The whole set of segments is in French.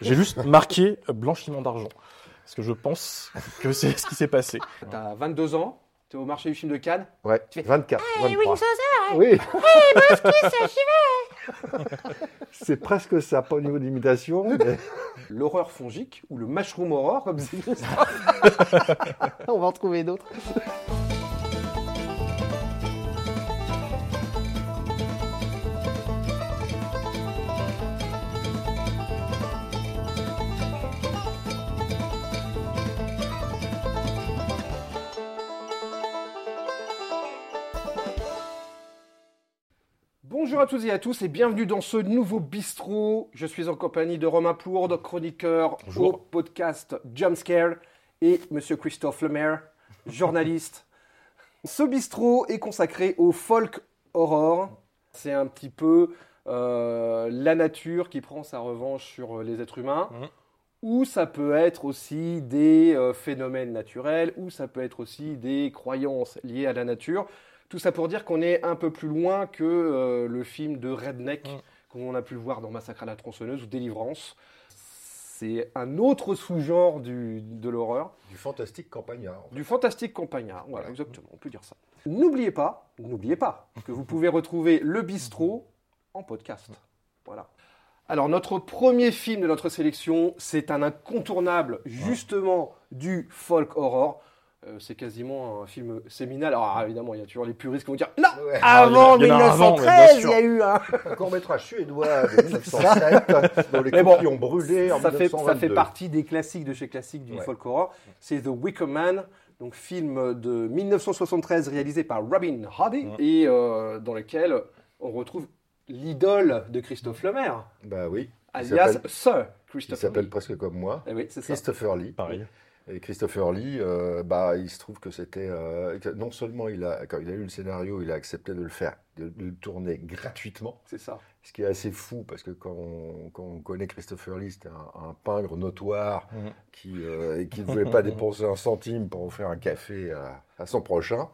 J'ai juste marqué blanchiment d'argent. Parce que je pense que c'est ce qui s'est passé. T'as 22 ans, t'es au marché du film de Cannes. Ouais, Tu fais, 24, Hey, 23. Wing Saucer, Oui, c'est chivé. c'est presque ça, pas au niveau d'imitation, mais L'horreur fongique ou le mushroom horror, comme c'est On va en trouver d'autres. Bonjour à tous et à tous et bienvenue dans ce nouveau bistrot. Je suis en compagnie de Romain Plourde, chroniqueur Bonjour. au podcast Jumpscare et Monsieur Christophe Lemaire, journaliste. ce bistrot est consacré au folk horror. C'est un petit peu euh, la nature qui prend sa revanche sur les êtres humains. Mhm. Ou ça peut être aussi des euh, phénomènes naturels, ou ça peut être aussi des croyances liées à la nature. Tout ça pour dire qu'on est un peu plus loin que euh, le film de Redneck Mm. qu'on a pu le voir dans Massacre à la tronçonneuse ou Délivrance. C'est un autre sous-genre du- de l'horreur, du fantastique campagnard. du fantastique campagnard. Voilà, exactement, on peut dire ça. N'oubliez pas, n'oubliez pas que vous pouvez retrouver le bistrot en podcast. Voilà. Alors notre premier film de notre sélection, c'est un incontournable justement du folk horror. Euh, c'est quasiment un film séminal. Alors évidemment, il y a toujours les puristes qui vont dire non. Ouais. Avant il y en a un avant, mais bien 1913, il sûr. y a eu un. Un court métrage suédois de 1907, dont les Mais bon, ont brûlé en ça fait, ça 1922. fait partie des classiques de chez classiques du Ouais. folk horror. C'est The Wicker Man, donc film de 1973 réalisé par Robin Hardy Ouais. et euh, dans lequel on retrouve l'idole de Christophe Lemaire, Bah oui, il alias s'appelle- Sir il Christopher s'appelle Lee. presque comme moi. Eh oui, c'est ça. Christopher Lee. Pareil. Et Christopher Lee, euh, bah, il se trouve que c'était. euh, non seulement il a, quand il a eu le scénario, il a accepté de le faire, de, de le tourner gratuitement. C'est ça. Ce qui est assez fou, parce que quand on, quand on connaît Christopher Lee, c'était un, un pingre notoire Mhm. qui, euh, qui ne voulait pas dépenser un centime pour offrir un café à, à son prochain.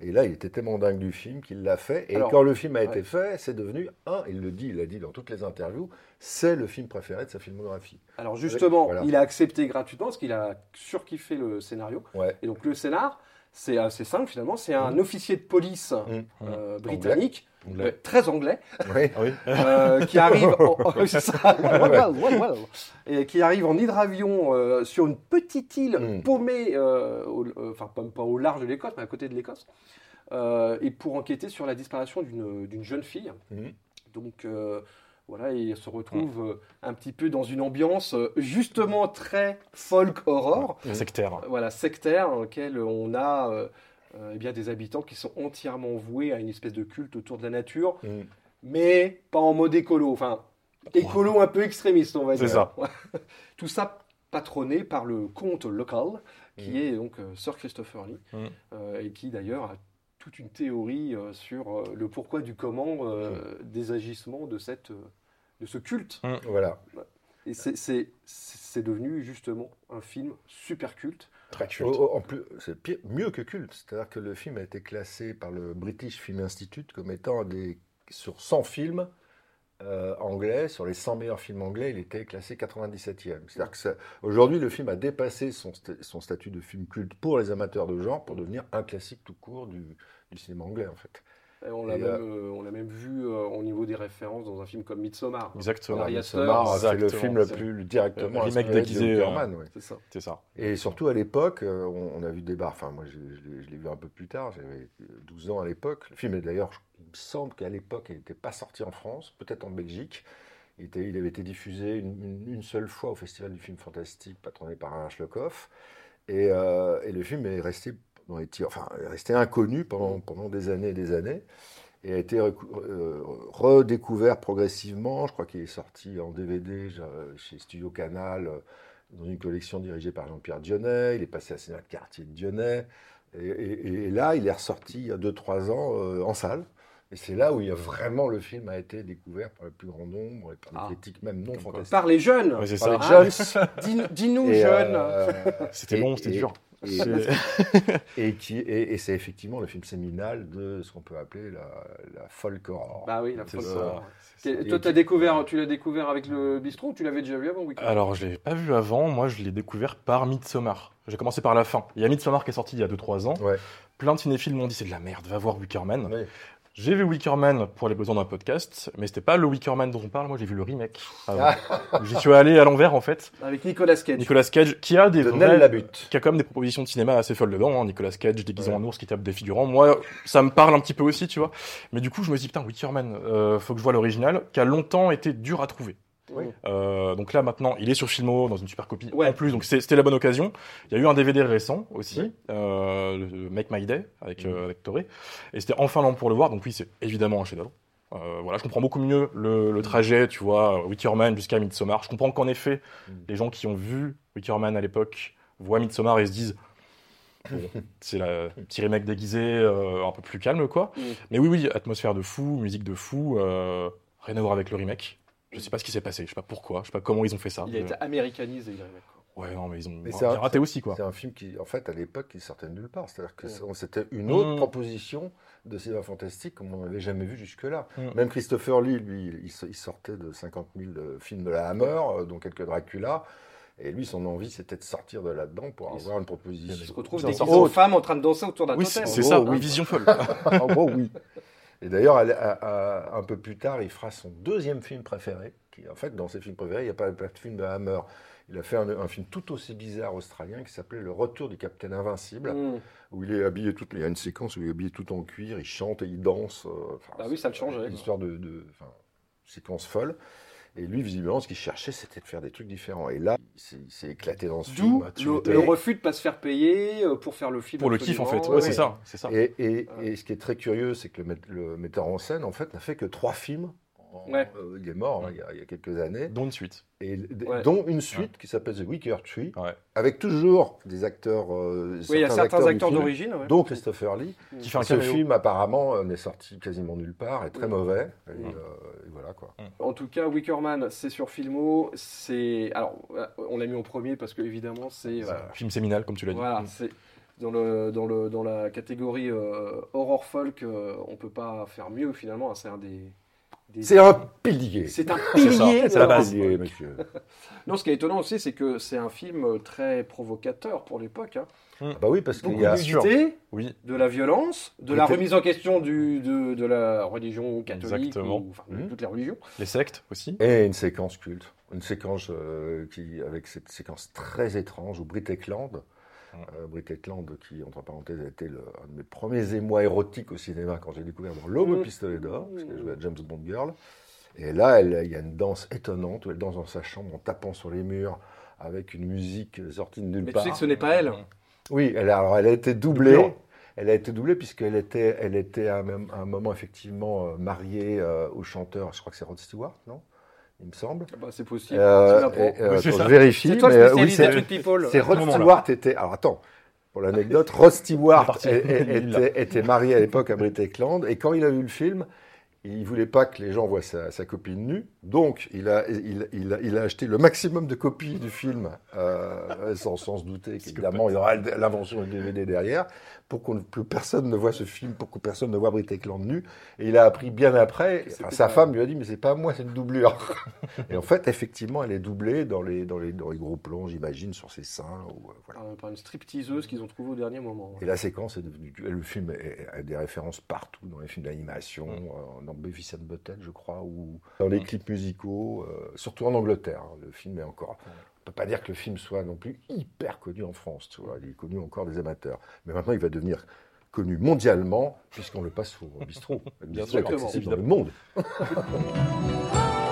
Et là, il était tellement dingue du film qu'il l'a fait. Et Alors, quand le film a été fait, c'est devenu un, il le dit, il l'a dit dans toutes les interviews, c'est le film préféré de sa filmographie. Alors justement, Voilà. il a accepté gratuitement parce qu'il a surkiffé le scénario. Ouais. Et donc le scénar, c'est assez simple finalement. C'est un officier de police Mhm. euh, britannique, Anglais. euh, très anglais, Oui. Oui. euh, qui arrive en. Et qui arrive en hydravion sur une petite île paumée, au- enfin pas, au large de l'Écosse, mais à côté de l'Écosse, et pour enquêter sur la disparition d'une jeune fille. Donc voilà, et il se retrouve euh, un petit peu dans une ambiance euh, justement très folk horror, Sectaire. voilà sectaire, dans lequel on a euh, eh bien des habitants qui sont entièrement voués à une espèce de culte autour de la nature Mhm. mais pas en mode écolo. Enfin, écolo un peu extrémiste, on va C'est dire. ça. Tout ça patronné par le comte local, qui Mm. est donc Sir Christopher Lee, Mm. et qui d'ailleurs a toute une théorie euh, sur euh, le pourquoi du comment euh, des agissements de, cette, euh, de ce culte. Voilà. Et c'est- c'est c'est devenu justement un film super culte. Très Oh, culte. oh, en plus, c'est pire- mieux que culte. C'est-à-dire que le film a été classé par le British Film Institute comme étant un des, sur 100 films euh, anglais, sur les 100 meilleurs films anglais, il était classé 97e. C'est-à-dire aujourd'hui, le film a dépassé son statut de film culte pour les amateurs de genre pour devenir un classique tout court du, du cinéma anglais, en fait. Et on l'a Et, même, euh, euh, on l'a même vu euh, au niveau des références dans un film comme Midsommar. Exactement. Midsommar, c'est le film le plus directement Le remake déguisé, ouais. C'est ça. Et surtout à l'époque, euh, on, on a vu des bars. Enfin, moi, je, je l'ai- je l'ai vu un peu plus tard. J'avais 12 ans à l'époque. Le film est d'ailleurs, il me semble qu'à l'époque, il n'était pas sorti en France, peut-être en Belgique. Il, était- il avait été diffusé une, une- une seule fois au Festival du film fantastique, patronné par Alain Schlockhoff. Et, euh, et le film est resté dans les tirs, enfin, est resté inconnu pendant, pendant des années et des années. Et a été euh, redécouvert progressivement. Je crois qu'il est sorti en DVD chez Studio Canal. euh, dans une collection dirigée par Jean-Pierre Dionnet. Il est passé à Cinéma de quartier de Dionnet. Et, et- et là, il est ressorti il y a 2-3 ans euh, en salle. Et c'est là où il y a vraiment le film a été découvert par le plus grand nombre et par des Ah. critiques même non fantastiques. Par les jeunes. Ouais, c'est Par ça. les jeunes. Dis- Dis-nous, jeunes. euh, C'était long, c'était et- dur. Et, qui, et, et c'est effectivement le film séminal de ce qu'on peut appeler la, la folk horror. Bah oui, la folk horror. Toi, t'as découvert, tu l'as découvert avec le bistrot ou tu l'avais déjà vu avant Weekend Alors, je l'ai pas vu avant. Moi, je l'ai découvert par Midsommar. J'ai commencé par la fin. Il y a Midsommar qui est sorti il y a 2-3 ans. Ouais. Plein de cinéphiles m'ont dit c'est de la merde, va voir Wickerman. Ouais. J'ai vu Wickerman pour les besoins d'un podcast, mais c'était pas le Wickerman dont on parle. Moi, j'ai vu le remake. avant. Ah. J'y suis allé à l'envers en fait. Avec Nicolas Cage. Nicolas Cage, qui a des De vrais- qui a quand même des propositions de cinéma assez folles dedans. hein. Nicolas Cage déguisé en ours qui tape des figurants. Moi, ça me parle un petit peu aussi, tu vois. Mais du coup, je me dis putain, Wickerman, euh, faut que je vois l'original, qui a longtemps été dur à trouver. Oui. Euh, donc là maintenant, il est sur Filmo dans une super copie Ouais. en plus, donc c'était la bonne occasion. Il y a eu un DVD récent aussi, Oui. euh, le Make My Day avec, euh, avec Toré, et c'était enfin l'an pour le voir. Donc oui, c'est évidemment un chef-d'œuvre. Voilà, je comprends beaucoup mieux le, le trajet, tu vois, Wickerman jusqu'à Midsommar. Je comprends qu'en effet, Mm. les gens qui ont vu Wickerman à l'époque voient Midsommar et se disent c'est la petit remake déguisé, euh, un peu plus calme quoi. Mm. Mais oui, oui, atmosphère de fou, musique de fou, euh, rien à voir avec le remake. Je sais pas ce qui s'est passé, je sais pas pourquoi, je sais pas comment ils ont fait ça. Il a été américanisé, remake, quoi. Ouais, non, mais ils ont Mais bien c'est un- raté aussi quoi. C'est un film qui, en fait, à l'époque, qui sortait de nulle part. C'est-à-dire que Mm. c'était une autre Mm. proposition de cinéma fantastique comme on n'avait jamais vu jusque-là. Mm. Même Christopher Lee, lui, il, il sortait de 50 000 euh, films de la Hammer, euh, dont quelques Dracula. Et lui, son envie, c'était de sortir de là-dedans pour Il avoir une Il se proposition. retrouve déguisé un- en train de danser autour d'un Oui, totem. c'est c'est ça, oui. vision folle. en gros, oui. Et d'ailleurs, un peu plus tard, il fera son deuxième film préféré. Qui, en fait, dans ses films préférés, il n'y a pas, pas de film de Hammer. Il a fait un, un film tout aussi bizarre australien qui s'appelait Le Retour du Capitaine Invincible, Mm. où il est habillé tout. Il y a une séquence où il est habillé tout en cuir, il chante et il danse. euh, Bah oui, ça le changeait, Une histoire de, de séquence folle. Et lui, visiblement, ce qu'il cherchait, c'était de faire des trucs différents. Et là, il s'est- éclaté dans ce film. le, refus de pas se faire payer euh, pour faire le film. Pour le kiff en fait, ouais, Ouais, c'est ça, c'est ça. Et, et- et ce qui est très curieux, c'est que le, met- le metteur en scène, en fait, n'a fait que trois films. En- Ouais. euh, il est mort hein, il, y a, il y a quelques années, Dont une suite. et, Ouais. dont une suite qui s'appelle The Wicker Tree, Ouais. avec toujours des acteurs, euh, Oui, il y a certains acteurs d'origine. ouais. dont Christopher Lee. Qui fait un Ce caméo. film, apparemment, euh, n'est sorti quasiment nulle part, est très Oui. mauvais. Et, euh, voilà quoi. En tout cas, Wickerman, c'est sur Filmo. C'est alors, on l'a mis en premier parce que évidemment, c'est euh, Film séminal, comme tu l'as dit. voilà, Mm. c'est dans le dans le dans la catégorie euh, horror folk. euh, on peut pas faire mieux finalement. hein, C'est un des- C'est un pilier. c'est un pilier. c'est la base. Pilier, monsieur. Non, ce qui est étonnant aussi, c'est que c'est un film très provocateur pour l'époque. hein. Ah bah oui, parce qu'il y a. Oui, de la violence, de la remise en question du, de, de la religion catholique, Exactement. ou, enfin, de Mhm. toutes les religions. les sectes aussi. Et une séquence culte. Une séquence euh, qui, avec cette séquence très étrange où Britt Ekland, euh, Britt Ekland qui, entre parenthèses, a été le- un de mes premiers émois érotiques au cinéma quand j'ai découvert dans L'Homme au Mm. pistolet d'or, parce qu'elle jouait à James Bond Girl. Et là, il y a une danse étonnante où elle danse dans sa chambre en tapant sur les murs avec une musique sortie de nulle Mais tu part. sais que ce n'est pas elle. Oui, elle, a- alors elle a été doublée. Elle a été doublée puisqu'elle était, elle était à un, même- à un moment effectivement euh, mariée euh, au chanteur, je crois que c'est Rod Stewart, non? Il me semble. Ah bah, c'est possible. Euh, et, euh, je vérifie. c'est toi mais, le euh, oui, spécialiste c'est des trucs people. c'est Rod. Stewart était. Alors attends, pour l'anecdote, Rod Stewart était, était marié à l'époque à Britt Ekland et quand il a vu le film, il voulait pas que les gens voient sa, sa copine nue, donc il a, il, il a, il a acheté le maximum de copies du film, euh, sans, sans se douter qu'évidemment il y aura l'invention du DVD derrière, pour qu'on, que personne ne voit ce film, pour que personne ne voit Britt Ekland nue. Et il a appris bien après, enfin, sa femme lui a dit mais c'est pas moi, c'est une doublure. et en fait, effectivement, elle est doublée dans les, dans les, dans les gros plans, j'imagine, sur ses seins. Ou, euh, voilà. Ah, Par une stripteaseuse qu'ils ont trouvée au dernier moment. Et la séquence est devenue. Le film a des références partout dans les films d'animation, Mm. euh, dans Beavis and Butthead, je crois, ou dans les clips musicaux, euh, surtout en Angleterre. hein. Le film est encore. On peut pas dire que le film soit non plus hyper connu en France, tu vois. Il est connu encore des amateurs. Mais maintenant, il va devenir connu mondialement, puisqu'on le passe au bistrot. Le bistrot est accessible dans le monde.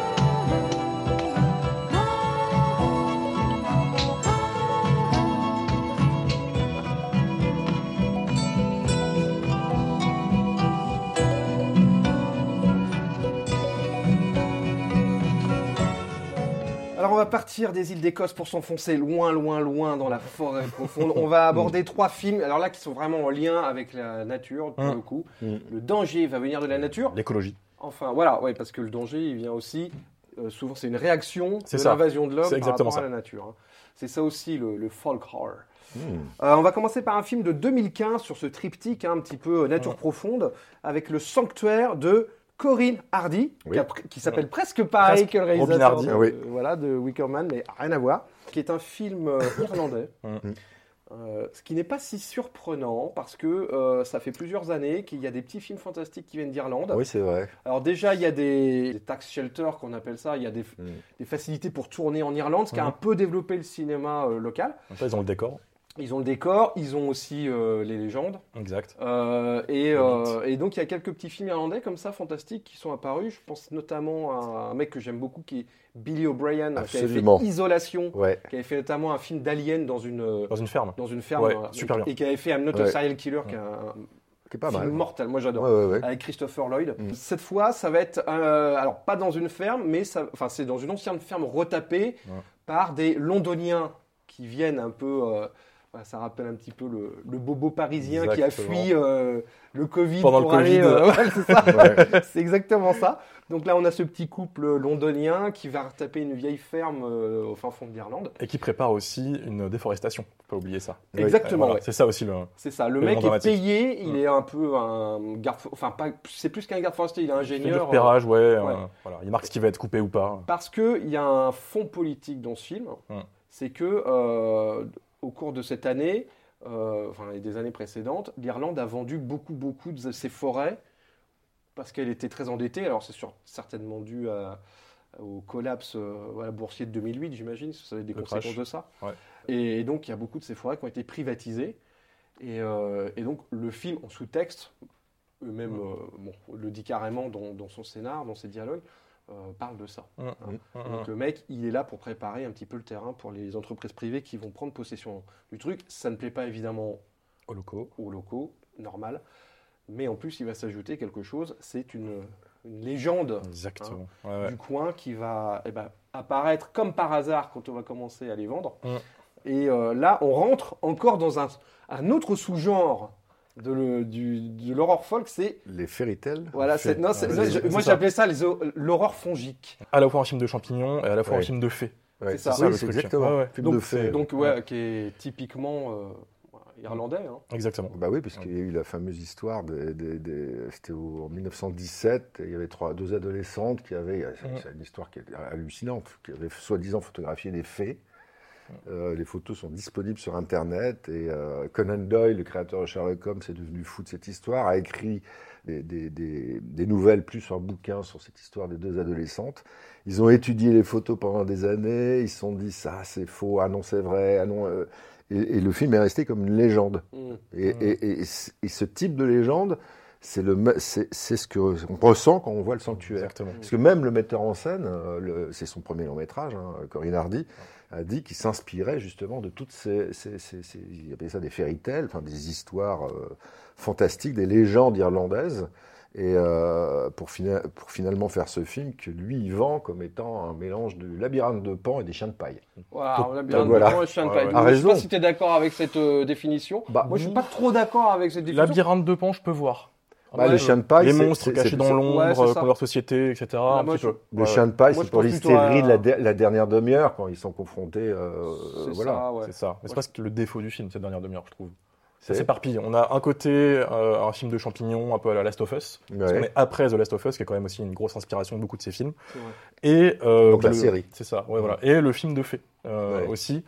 va partir des îles d'Écosse pour s'enfoncer loin, loin, loin dans la forêt profonde. On va aborder trois films, alors là qui sont vraiment en lien avec la nature pour Mm. le coup. Mm. Le danger va venir de la nature. L'écologie. Enfin voilà, ouais, parce que le danger il vient aussi euh, souvent c'est une réaction C'est de l'invasion de l'homme C'est par rapport à ça. la nature. hein. C'est ça aussi le, le folk horror. Hmm. Euh, on va commencer par un film de 2015 sur ce triptyque hein, un petit peu euh, nature profonde avec le sanctuaire de Corinne Hardy, Oui. qui, s'appelle presque pareil Presque que le Robin réalisateur Hardy. de, oui. voilà, de Wicker Man, mais rien à voir, qui est un film euh, irlandais. Mm. Euh, ce qui n'est pas si surprenant parce que euh, ça fait plusieurs années qu'il y a des petits films fantastiques qui viennent d'Irlande. Oui, c'est vrai. Alors déjà, il y a des, des tax shelters qu'on appelle ça, il y a des, Mm. des facilités pour tourner en Irlande, ce qui a Mhm. un peu développé le cinéma euh, local. Après, ils ont le décor. Ils ont le décor, ils ont aussi euh, les légendes. Exact. Euh, et, euh, et donc il y a quelques petits films irlandais comme ça, fantastiques, qui sont apparus. Je pense notamment à un mec que j'aime beaucoup qui est Billy O'Brien, qui avait fait Isolation, Ouais. qui avait fait notamment un film d'Alien dans une, Dans une ferme. dans une ferme. Ouais, super bien. Et qui avait fait I'm Not a. Serial Killer, qui est un, Qui est pas film mal. mortel. Moi j'adore. Ouais, ouais, ouais. Avec Christopher Lloyd. Mm. Cette fois, ça va être, euh, alors pas dans une ferme, mais ça, enfin c'est dans une ancienne ferme retapée par des Londoniens qui viennent un peu. euh, ça rappelle un petit peu le, le bobo parisien qui a fui euh, le Covid Pendant le pour aller. Covid. euh, ouais, c'est ça. Ouais. c'est exactement ça. Donc là, on a ce petit couple londonien qui va retaper une vieille ferme euh, au fin fond de l'Irlande. Et qui prépare aussi une déforestation. Faut pas oublier ça. Exactement. Voilà, ouais. C'est ça aussi le. C'est ça. Le mec est payé. Il est un peu un garde. Enfin, pas. C'est plus qu'un garde forestier. Il est ingénieur. du repérage, ouais. voilà. Il marque ce qui va être coupé ou pas. Parce qu'il y a un fond politique dans ce film, c'est que au cours de cette année, euh, enfin et des années précédentes, l'Irlande a vendu beaucoup, beaucoup de ses forêts parce qu'elle était très endettée. Alors c'est certainement dû à- au collapse euh, boursier de 2008, j'imagine, ça va être des Le conséquences crash. de ça. Ouais. Et, et donc il y a beaucoup de ces forêts qui ont été privatisées. Et, euh, et donc le film en sous-texte, eux-mêmes bon, le dit carrément dans, dans son scénar, dans ses dialogues, euh, parle de ça. Hum, hum, hum, Donc le mec, il est là pour préparer un petit peu le terrain pour les entreprises privées qui vont prendre possession du truc. Ça ne plaît pas évidemment Au locaux. aux locaux, normal. Mais en plus, il va s'ajouter quelque chose. C'est une, une légende Exactement. Ouais, ouais. du coin qui va eh ben, apparaître comme par hasard quand on va commencer à les vendre. Et euh, là, on rentre encore dans un, un autre sous-genre de le- du- de l'horreur folk. C'est Les fairy tales. voilà, c'est- non, c'est- je- moi j'appelais ça les o- l'horreur fongique. À la fois un film de champignons et à la fois Ouais. un film de fées. Ouais, c'est ça. Oui, le c'est truc. exactement. Ouais, ouais. Film Donc, de fées. Donc ouais, qui est typiquement euh, irlandais. hein. Exactement. Bah oui, parce qu'il y a eu la fameuse histoire, des, des- des- c'était au- en 1917, et il y avait trois, deux adolescentes qui avaient, c'est Mhm. c'est une histoire qui est hallucinante, qui avaient soi-disant photographié des fées. Euh, les photos sont disponibles sur Internet et euh, Conan Doyle, le créateur de Sherlock Holmes, est devenu fou de cette histoire, a écrit des, des- des- des nouvelles plus un bouquin sur cette histoire des deux adolescentes. Ils ont étudié les photos pendant des années, ils se sont dit ça c'est faux, ah non c'est vrai, ah non. euh, et, et le film est resté comme une légende. Mm. Et, et- et- et ce type de légende, c'est le c'est ce qu'on ressent quand on voit le sanctuaire. Exactement. Parce que même le metteur en scène, c'est son premier long métrage, hein, Corinne Hardy, a dit qu'il s'inspirait justement de toutes ces, ces, ces- ces- il appelait ça des fairy tales, enfin des histoires euh, fantastiques, des légendes irlandaises, et euh, pour, fina- pour finalement faire ce film que lui il vend comme étant un mélange de labyrinthe de Pan et des chiens de paille. Voilà, on a bien Donc voilà. compris, chien de Ouais, paille. ouais. Donc, A Je sais raison. pas si tu es d'accord avec cette euh, définition. Bah, Moi, je suis pas trop d'accord avec cette définition. Labyrinthe de pan, je peux voir. Bah, Ouais, les chiens de paille, les monstres cachés dans l'ombre, pour leur société, etc. Bah, un moi, petit je- peu. Les Ouais, chiens de paille, c'est pour plutôt à- l'hystérie de la, de- la dernière demi-heure quand ils sont confrontés. euh, voilà. ça, ouais. C'est ça. Mais c'est presque le défaut du film, cette dernière demi-heure, je trouve. C'est- Ça s'éparpille. On a un côté euh, un film de champignons, un peu à la Last of Us. Parce Ouais. qu'on est après The Last of Us, qui est quand même aussi une grosse inspiration de beaucoup de ces films. Et euh, Donc la le- série. C'est ça, ouais, voilà. Et le film de fées euh, aussi,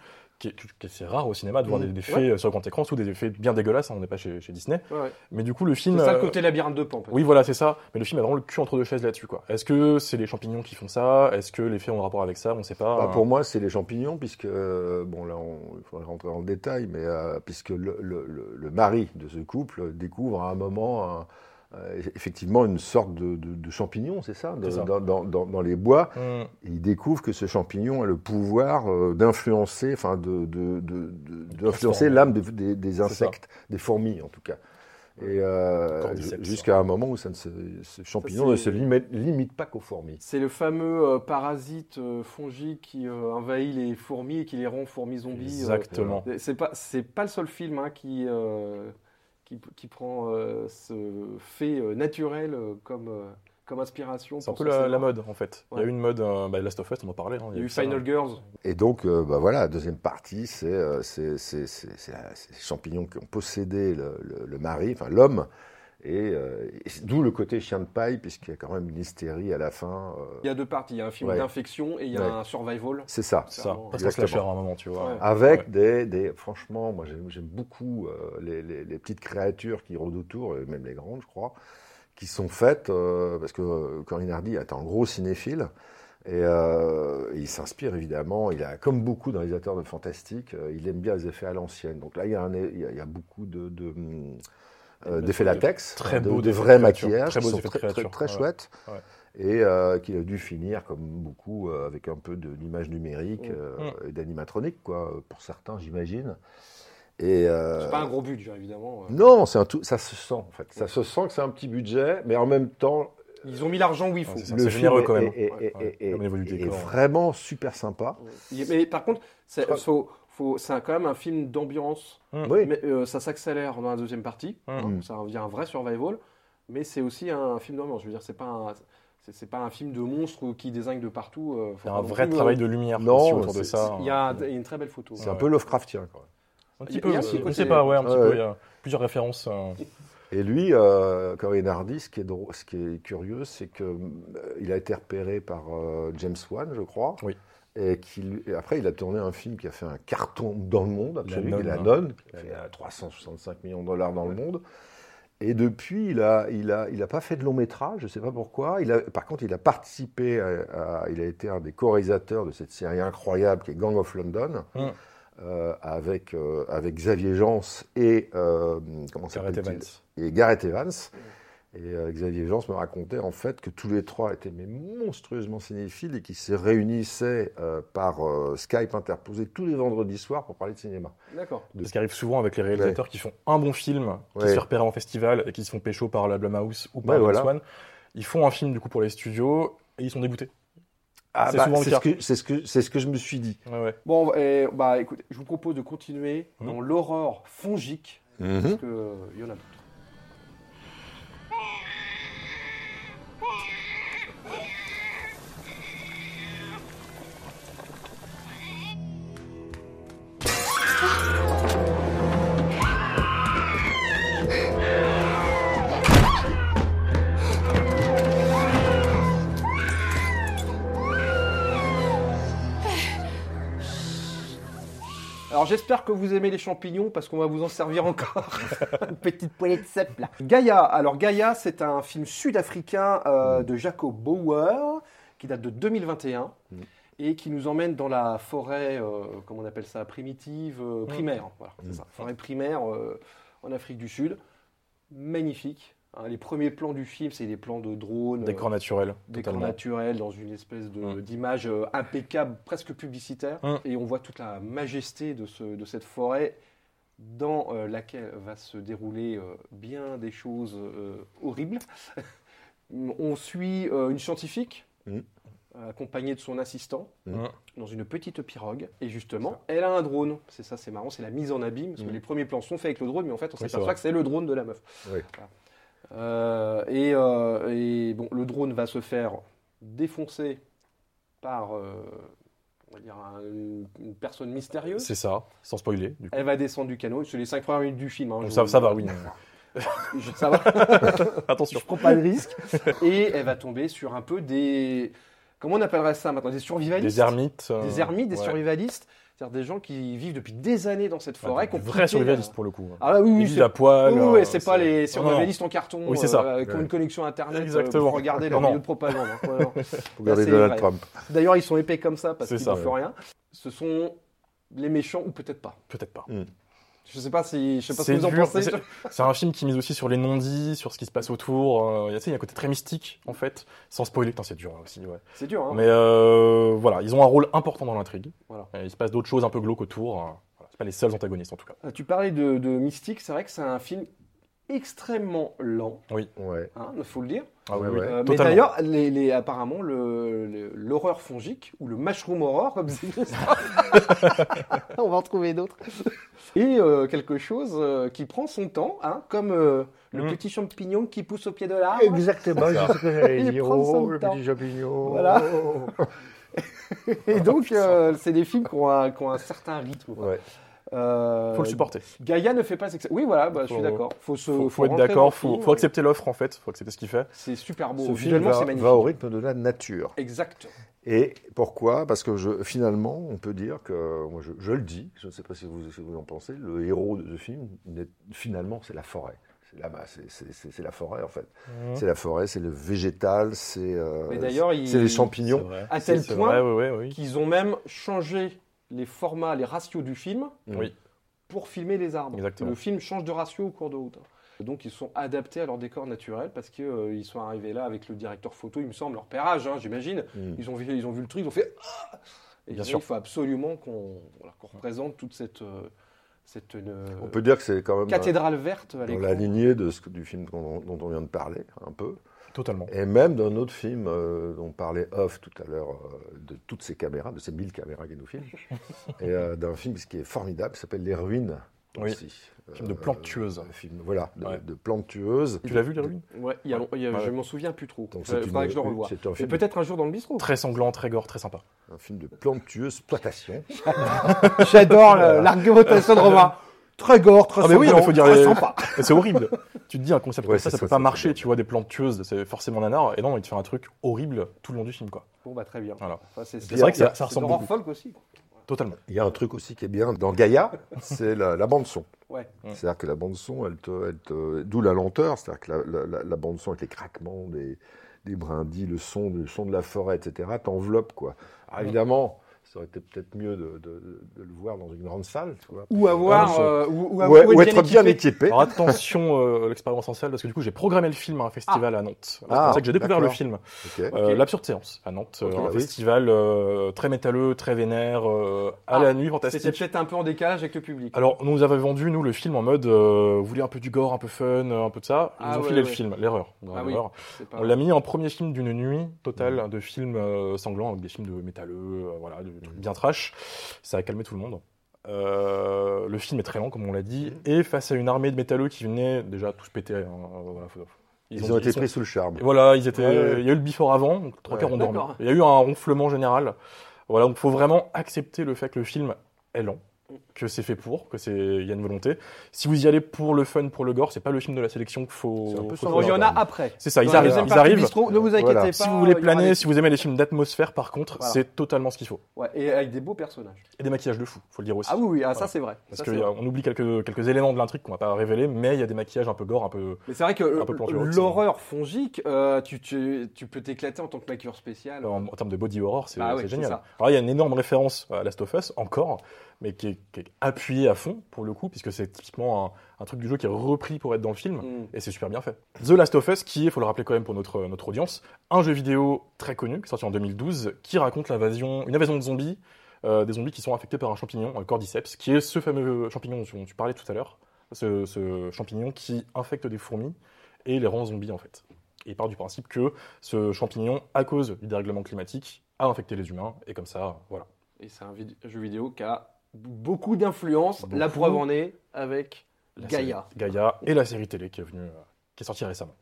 qui est, c'est rare au cinéma de voir Mm. des, des fées sur grand écran, sous des effets bien dégueulasses. hein, on n'est pas chez, chez Disney. Ouais, ouais. Mais du coup, le film. C'est ça le euh, côté labyrinthe de Pan. Oui, voilà, c'est ça. Mais le film a vraiment le cul entre deux chaises là-dessus, quoi. Est-ce que c'est les champignons qui font ça? Est-ce que les fées ont un rapport avec ça? On sait pas. Bah, pour moi, c'est les champignons, puisque, euh, bon, là, on- il faudrait rentrer dans le détail, mais euh, puisque le, le- le- le mari de ce couple découvre à un moment, un- euh, effectivement, une sorte de, de- de champignon, c'est ça, de- C'est ça. Dans, dans- dans- dans les bois. Et il découvre que ce champignon a le pouvoir euh, d'influencer, enfin, de, de- de- de- d'influencer l'âme des, des- des ça. insectes, des fourmis, en tout cas. Et euh, jusqu'à un moment où ça ne se- ce champignon ne se limite, limite pas qu'aux fourmis. C'est le fameux euh, parasite euh, fongique qui euh, envahit les fourmis et qui les rend fourmis zombies. euh. Exactement. C'est pas, c'est pas le seul film hein, qui, euh, qui, qui prend euh, ce fait euh, naturel euh, comme euh, comme inspiration C'est un peu la, mode en fait. Il y a eu une mode, euh, bah, Last of Us, on en parlait. hein, Il y a eu ça, Final hein. Girls. Et donc, euh, bah voilà, la deuxième partie, c'est euh, les champignons qui ont possédé le, le- le mari, enfin l'homme, et, euh, et c'est- d'où le côté chien de paille, puisqu'il y a quand même une hystérie à la fin. euh, Il y a deux parties. Il y a un film Ouais. d'infection et il y a Ouais. un survival. c'est ça. Ça, presque un Exactement. slasher à un moment, tu vois. Ouais. Avec Ouais. des, des- Franchement, moi j'aime j'aime beaucoup euh, les, les- les petites créatures qui rôdent autour, et même les grandes, je crois, qui sont faites, euh, parce que euh, Corinne Hardy est un gros cinéphile, et euh, il s'inspire évidemment, il a, comme beaucoup de réalisateurs de fantastique, euh, il aime bien les effets à l'ancienne. Donc là, il y a, un- il y a- il y a beaucoup de. de, hum, euh, d'effets latex, Très de, beaux de vrais maquillages, très qui sont très, très, chouettes, Ouais. et euh, qu'il a dû finir comme beaucoup euh, avec un peu de l'image numérique Mm. euh, et d'animatronique, quoi, pour certains, j'imagine. Et euh, C'est pas un gros budget, évidemment. non, c'est un tout, ça se sent en fait. Ça se sent que c'est un petit budget, mais en même temps, Ils ont mis l'argent où il faut. Ouais, le film généreux, est, quand même. est- ouais. décor. vraiment super sympa. Mais par contre, Très- faut, c'est quand même un film d'ambiance. Mm. Oui. Mais euh, ça s'accélère dans la deuxième partie. Mm. Ça devient un vrai survival. Mais c'est aussi un film d'ambiance. Je veux dire, c'est pas un. c'est- pas un film de monstre qui désigne de partout. euh, Il y a un vrai plus, travail euh, de lumière Non, aussi autour de ça. Il y a un- il y a une très belle photo. C'est un peu Lovecraftien. Quoi. Un petit peu, je côté- sais pas, ouais, un petit Ouais. peu. Il y a plusieurs références. euh, Et lui, euh, Corinne Hardy, ce qui est, drôle- ce qui est curieux, c'est que euh, il a été repéré par euh, James Wan, je crois. Oui. Et, après, il a tourné un film qui a fait un carton dans le monde, absolu, Nonne, qui est La hein. Nonne, qui a fait Nonne. euh, 365 millions de dollars dans le monde. Et depuis, il a, il a, il a pas fait de long métrage, je ne sais pas pourquoi. Il a, par contre, il a participé, à, à- il a été un des co-réalisateurs de cette série incroyable qui est Gang of London, Mm. euh, avec, euh, avec Xavier Jans et euh, comment Gareth Evans. et Gareth Evans. Et euh, Xavier Jans me racontait en fait que tous les trois étaient mais monstrueusement cinéphiles et qu'ils se réunissaient euh, par euh, Skype interposé tous les vendredis soirs pour parler de cinéma. D'accord. Ce qui arrive souvent avec les réalisateurs qui font un bon film, qui Ouais. se repérer en festival et qui se font pécho par la Blumhouse ou par Ouais, James voilà. Wan. Ils font un film du coup pour les studios et ils sont dégoûtés. Ah, C'est bah, souvent le cas. ce que c'est ce que c'est ce que je me suis dit. Ouais, ouais. Bon, eh, bah écoutez, je vous propose de continuer Mhm. dans l'horreur fongique, Mhm. parce que euh, il y en a Alors j'espère que vous aimez les champignons parce qu'on va vous en servir encore. Une petite poignée de cèpe là. Gaïa. Alors Gaïa, c'est un film sud-africain euh, de Jacob Bauer qui date de 2021 Mm. et qui nous emmène dans la forêt, euh, comment on appelle ça, primitive, euh, primaire. Voilà, c'est Mm. ça. Forêt primaire en Afrique du Sud. Magnifique. Hein, les premiers plans du film, c'est des plans de drone. Décor naturel. décor totalement. naturel dans une espèce Mm. d'image euh, impeccable, presque publicitaire. Mm. Et on voit toute la majesté de, ce, de cette forêt dans euh, laquelle va se dérouler euh, bien des choses euh, horribles. on suit euh, une scientifique Mm. euh, accompagnée de son assistant dans une petite pirogue. Et justement, elle a un drone. C'est ça, c'est marrant, c'est la mise en abîme. Parce que les premiers plans sont faits avec le drone, mais en fait, on c'est s'aperçoit que c'est le drone de la meuf. Oui. Euh, et, euh, et bon, le drone va se faire défoncer par euh, on va dire un- une, personne mystérieuse. C'est ça, sans spoiler. Du coup. Elle va descendre du canot. C'est les 5 premières minutes du film. hein, ça, va, oui. je- ça va. Attention. je prends pas de risque. Et elle va tomber sur un peu des. Comment on appellerait ça maintenant Des survivalistes? Des ermites. euh, Des ermites, des ouais. survivalistes. C'est-à-dire des gens qui vivent depuis des années dans cette Bah, forêt. vrais quitté, survivalistes euh, pour le coup. Ah là, oui, Ils oui, vivent c'est- à poil. Oui, oui, euh, c'est pas les survivalistes en carton Oui, c'est ça. euh, qui ont Ouais. une connexion internet euh, Exactement. pour regarder leur vidéo de propagande. hein. Pour c'est Donald vrai. Trump. D'ailleurs, ils sont épais comme ça parce qu'ils ça, ne font rien. Ce sont les méchants ou peut-être pas. Peut-être pas. Je sais pas si je sais pas ce que vous en pensez. c'est- un film qui mise aussi sur les non-dits, sur ce qui se passe autour. euh, Il y a y un côté très mystique, en fait, sans spoiler. Putain, c'est dur hein, aussi, ouais. C'est dur. Hein Mais euh, voilà, ils ont un rôle important dans l'intrigue. Voilà. Il se passe d'autres choses un peu glauques autour. euh, Voilà, c'est pas les seuls antagonistes, en tout cas. Euh, Tu parlais de, de mystique, c'est vrai que c'est un film extrêmement lent, Ouais. hein, il faut le dire. Ah oui, Ouais, oui, ouais. Euh, mais d'ailleurs, les, les- apparemment, le- le- l'horreur fongique, ou le mushroom horror, comme c'est On va en trouver d'autres. Et euh, quelque chose euh, qui prend son temps, hein, comme euh, le Mm. petit champignon qui pousse au pied de l'arbre. Exactement, c'est ce que j'allais Il dire. prend son Oh, le temps. petit champignon. Voilà. Oh. Et donc, euh, c'est des films qui ont un, qui ont un certain rythme. quoi. Ouais. Euh, Faut le supporter. Gaïa ne fait pas... Oui, voilà, bah, je suis d'accord. Faut, se, Faut, faut faut être d'accord, faut, faut accepter l'offre en fait, faut accepter ce qu'il fait. C'est super beau. Ce va, c'est magnifique. va au rythme de la nature. Exact. Et pourquoi? Parce que je, finalement, on peut dire que, moi je, je le dis, je ne sais pas si vous, si vous en pensez, le héros de ce film, finalement, c'est la forêt. C'est la, forêt en fait. C'est la forêt, c'est le végétal, c'est euh, les champignons. À tel point vrai, oui, oui, oui. qu'ils ont même changé les formats, les ratios du film Oui. pour filmer les arbres. Exactement. Le film change de ratio au cours de route. Donc ils sont adaptés à leur décor naturel parce qu'ils sont arrivés là avec le directeur photo, il me semble, leur pérage, hein, j'imagine. Mm. Ils, ont vu, ils ont vu le truc, ils ont fait Ah Et Bien là, sûr. il faut absolument qu'on voilà, représente toute cette, euh, cette euh, On peut dire que c'est quand même cathédrale verte à dans la lignée de ce, du film dont, dont on vient de parler, un peu. Totalement. Et même d'un autre film euh, dont parlait Off tout à l'heure, euh, de toutes ces caméras, de ces mille caméras qui nous filment, et euh, d'un film qui est formidable, qui s'appelle Les Ruines. Oui. aussi. Film de Euh, plantes tueuses. un film, voilà, de, Ouais. de. Tu l'as vu les ruines? Ouais, il y a long- il y a- Ouais. Je m'en souviens plus trop. Donc c'est faudrait une- que je le revoie. c'est un Et film, peut-être un jour dans le bistrot. Très sanglant, très gore, très sympa. un film de plantes tueuses, exploitation. J'adore l'argumentation de Romain. Très gore, très Ah, mais oui, mais faut dire très les- c'est horrible. tu te dis un concept Ouais, comme ça, ça peut pas marcher, tu vois, des plantes tueuses, c'est forcément nanar. Et non, il te fait un truc horrible tout le long du film, quoi. Bon, bah très bien. Voilà. Enfin, c'est C'est vrai que ça, ça c'est ressemble beaucoup. folk aussi. Totalement. Il y a un truc aussi qui est bien dans Gaïa, c'est la, la bande son. Ouais. C'est-à-dire que la bande son, elle te, elle te- d'où la lenteur, c'est-à-dire que la, la- la- la bande son avec les craquements des, des brindilles, le son, le son de la forêt, etc., t'enveloppe quoi. Alors évidemment, ça aurait été peut-être mieux de, de- de le voir dans une grande salle, tu vois. Ou avoir. Ah, euh, ou, ou- Ouais, ou ou être bien équipé. équipé. Alors attention euh, l'expérience en salle, parce que du coup, j'ai programmé le film à un festival à Nantes. C'est Ah, pour ça que j'ai découvert le film. Ok. Euh. L'absurde séance à Nantes, euh, un oui. festival euh, très métalleux, très vénère, euh, à Ah, la nuit, C'était fantastique. peut-être un peu en décalage avec le public. Alors, on nous avait vendu, nous, le film en mode, euh, vous voulez un peu du gore, un peu fun, un peu de ça. Ils Ah nous ont ouais, filé ouais. le film, l'erreur. Ah oui. On l'a mis en premier film d'une nuit totale de films sanglants, avec des films de métalleux, voilà, de trucs bien trash. Ça a calmé tout le monde. Euh, le film est très lent, comme on l'a dit, et face à une armée de métalleux qui venaient déjà tous péter. hein, voilà, faut- Ils, ont, été sont- pris sous le charme. et Voilà, ils étaient. Ouais. Il y a eu le before avant, donc trois quarts ont dormi. Il y a eu un ronflement général. Voilà, donc faut vraiment accepter le fait que le film est lent, que c'est fait pour, que c'est il y a une volonté. Si vous y allez pour le fun, pour le gore, c'est pas le film de la sélection qu'il faut. C'est un peu faut il y en a après. C'est ça, ils Dans arrivent, ils arrivent. bistrot, ne vous inquiétez Voilà. pas. Si vous voulez planer, des- si vous aimez les films d'atmosphère, par contre, Voilà. c'est totalement ce qu'il faut. Ouais, et avec des beaux personnages. Et des maquillages de fou, faut le dire aussi. Ah oui, oui, ah, ça Voilà. c'est vrai. Parce qu'on oublie quelques, quelques éléments de l'intrigue qu'on va pas révéler, mais il y a des maquillages un peu gore, un peu. Mais c'est vrai que euh, l'horreur fongique, euh, tu, tu, tu peux t'éclater en tant que maquilleur spécial. En, en termes de body horror, c'est Bah génial. Alors, il y a une énorme référence à Last of Us, encore, mais qui est, qui est appuyée à fond, pour le coup, puisque c'est typiquement un, un truc du jeu qui est repris pour être dans le film, Mm. et c'est super bien fait. The Last of Us, qui est, faut le rappeler quand même pour notre, notre audience, un jeu vidéo très connu, qui est sorti en 2012, qui raconte l'invasion, une invasion de zombies, euh, des zombies qui sont infectés par un champignon, un cordyceps, qui est ce fameux champignon dont tu parlais tout à l'heure, ce, ce champignon qui infecte des fourmis et les rend zombies en fait. Et il part du principe que ce champignon, à cause du dérèglement climatique, a infecté les humains, et comme ça, voilà. Et c'est un jeu vidéo qui a beaucoup d'influence. La preuve en est avec La Gaïa. Gaïa et la série télé qui est venue, euh, qui est sortie récemment.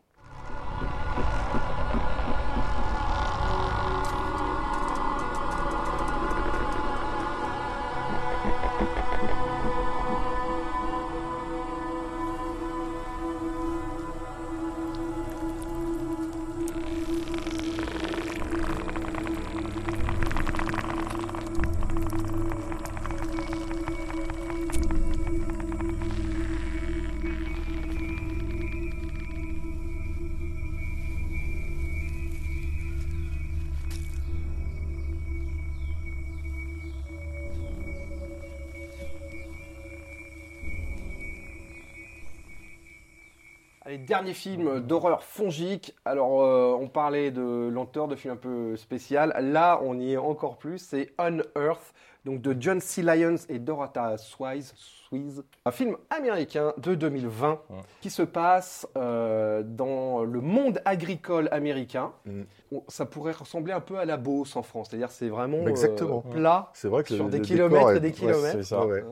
Allez, dernier film d'horreur fongique. Alors, euh, on parlait de lenteur, de film un peu spécial. Là, on y est encore plus. C'est Unearth, donc de John C. Lyons et Dorotha Swise. Swise. Un film américain de 2020 Ouais. qui se passe euh, dans le monde agricole américain. Mm. On- Ça pourrait ressembler un peu à la Beauce en France. C'est-à-dire, c'est vraiment euh, Exactement. plat C'est vrai que sur le- des le kilomètres et des ouais, kilomètres. c'est ça. ouais, ouais.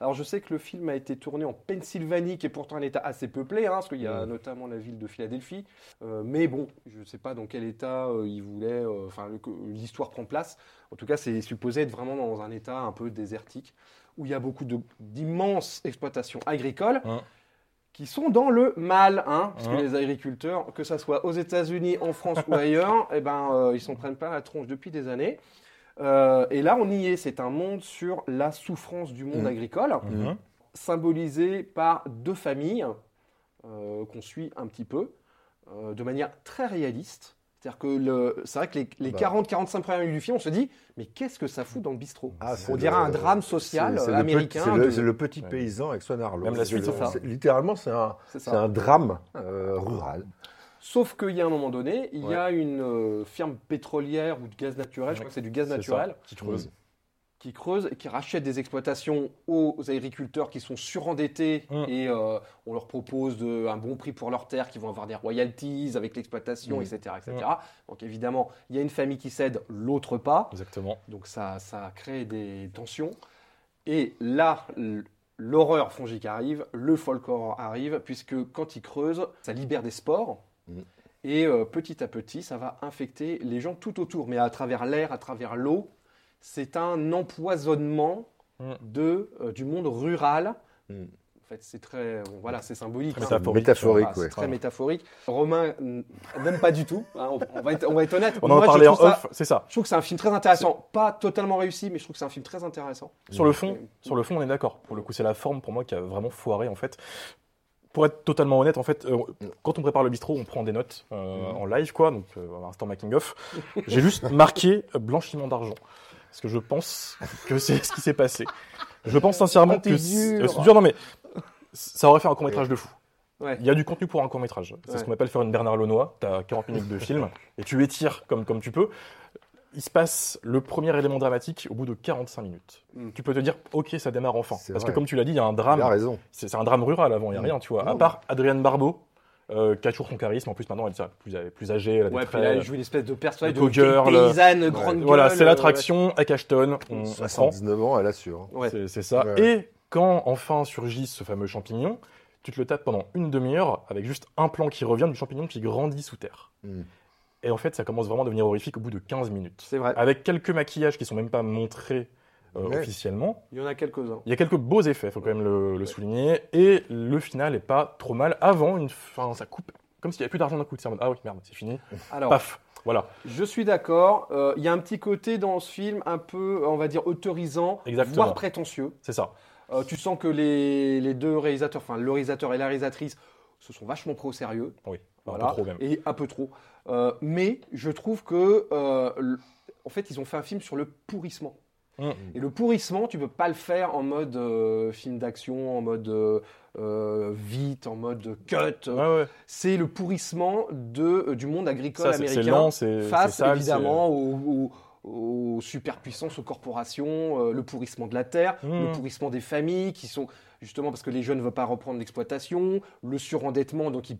Alors je sais que le film a été tourné en Pennsylvanie, qui est pourtant un état assez peuplé, hein, parce qu'il y a Mm. notamment la ville de Philadelphie. Euh, mais bon, je ne sais pas dans quel état euh, il voulait, euh, enfin l'histoire prend place. En tout cas, c'est supposé être vraiment dans un état un peu désertique, où il y a beaucoup d'immenses exploitations agricoles. Mm. Qui sont dans le mal, hein, parce que les agriculteurs, que ça soit aux États-Unis, en France ou ailleurs, eh ben, ils s'en prennent pas la tronche depuis des années. Euh, et là, on y est. C'est un monde sur la souffrance du monde Mm. agricole Mhm. symbolisé par deux familles euh, qu'on suit un petit peu euh, de manière très réaliste. C'est-à-dire que le- c'est vrai que les, les Bah. 40-45 premières minutes du film, on se dit mais qu'est-ce que ça fout dans le bistrot Ah, On dirait un drame social c'est- c'est le américain. petit- C'est le, de- c'est le petit Ouais. paysan avec son arlo. Même la suite, le- c'est ça. c'est- Littéralement, c'est un, C'est c'est ça. un drame euh, rural. Sauf qu'il y a un moment donné, il y a une euh, firme pétrolière ou de gaz naturel, je crois que c'est du gaz naturel, ça, qui creuse. qui creuse et qui rachète des exploitations aux agriculteurs qui sont surendettés Mm. et euh, on leur propose de- un bon prix pour leurs terres, qui vont avoir des royalties avec l'exploitation, etc., etc. Donc évidemment, il y a une famille qui cède, l'autre pas. Exactement. Donc ça, ça crée des tensions. Et là, l'horreur fongique arrive, le folk horror arrive, puisque quand ils creusent, ça libère des spores. Mm. Et euh, petit à petit, ça va infecter les gens tout autour, mais à travers l'air, à travers l'eau. C'est un empoisonnement Mm. de, euh, du monde rural. Mm. En fait, c'est très, bon, voilà, c'est symbolique. Très hein. métaphorique. Métaphorique, Voilà, c'est ouais. très métaphorique. Romain n'aime pas du tout. hein, on, on va être, on va être honnête. On en Moi, a je parlé en trouve ça- off, c'est ça. je trouve que c'est un film très intéressant. Pas totalement réussi, mais je trouve que c'est un film très intéressant. Sur le fond, sur le fond, on est d'accord. Pour le coup, c'est la forme pour moi qui a vraiment foiré en fait. Pour être totalement honnête, en fait, euh, quand on prépare le bistrot, on prend des notes euh, Mhm. en live, quoi, donc euh, instant making of. J'ai juste marqué blanchiment d'argent, parce que je pense que c'est ce qui s'est passé. Je pense sincèrement que c'est dur. non mais ça aurait fait un court métrage de fou. Ouais. Il y a du contenu pour un court métrage. C'est Ouais. ce qu'on appelle faire une Bernard Lenoir. T'as 40 minutes de film et tu étires comme, comme tu peux. Il se passe le premier élément dramatique au bout de 45 minutes. Mm. Tu peux te dire, ok, ça démarre enfin. Parce vrai. que comme tu l'as dit, il y a un Il drame. a raison. C'est un drame rural avant, il n'y a Mm. rien, tu vois. À part Adrienne Barbeau, euh, qui a toujours son charisme. En plus, maintenant, elle est plus, plus âgée, elle a des Ouais, puis là, il joue une espèce de personnage de co-girl, paysanne, grande Voilà, c'est euh, l'attraction à Cashton. On, on prend. 79 ans, elle assure. Ouais. C'est- C'est ça. Ouais. Et quand enfin surgit ce fameux champignon, tu te le tapes pendant une demi-heure avec juste un plan qui revient du champignon qui grandit sous terre. Mm. Et en fait, ça commence vraiment à devenir horrifique au bout de 15 minutes. C'est vrai. Avec quelques maquillages qui sont même pas montrés euh, officiellement. Il y en a quelques-uns. Il y a quelques beaux effets, faut quand même le, le souligner. Et le final est pas trop mal. Avant, une fin, ça coupe comme s'il n'y avait plus d'argent d'un coup. C'est mode, ah oui, merde, c'est fini. Alors, Paf, voilà. je suis d'accord. euh, Il y a un petit côté dans ce film un peu, on va dire, autorisant, Exactement. voire prétentieux. C'est ça. Euh, tu sens que les, les deux réalisateurs, enfin le réalisateur et la réalisatrice, se sont vachement pris au sérieux. Oui, un Voilà. peu trop même. Et un peu trop. Euh, mais je trouve que, euh, le- en fait, ils ont fait un film sur le pourrissement. Mm. Et le pourrissement, tu peux pas le faire en mode euh, film d'action, en mode vite, en mode cut. Ouais, ouais. C'est le pourrissement de, du monde agricole Ça, américain lent, face sale, évidemment aux, superpuissances, aux corporations, euh, le pourrissement de la terre, Mm. le pourrissement des familles qui sont justement parce que les jeunes ne veulent pas reprendre l'exploitation, le surendettement, donc il-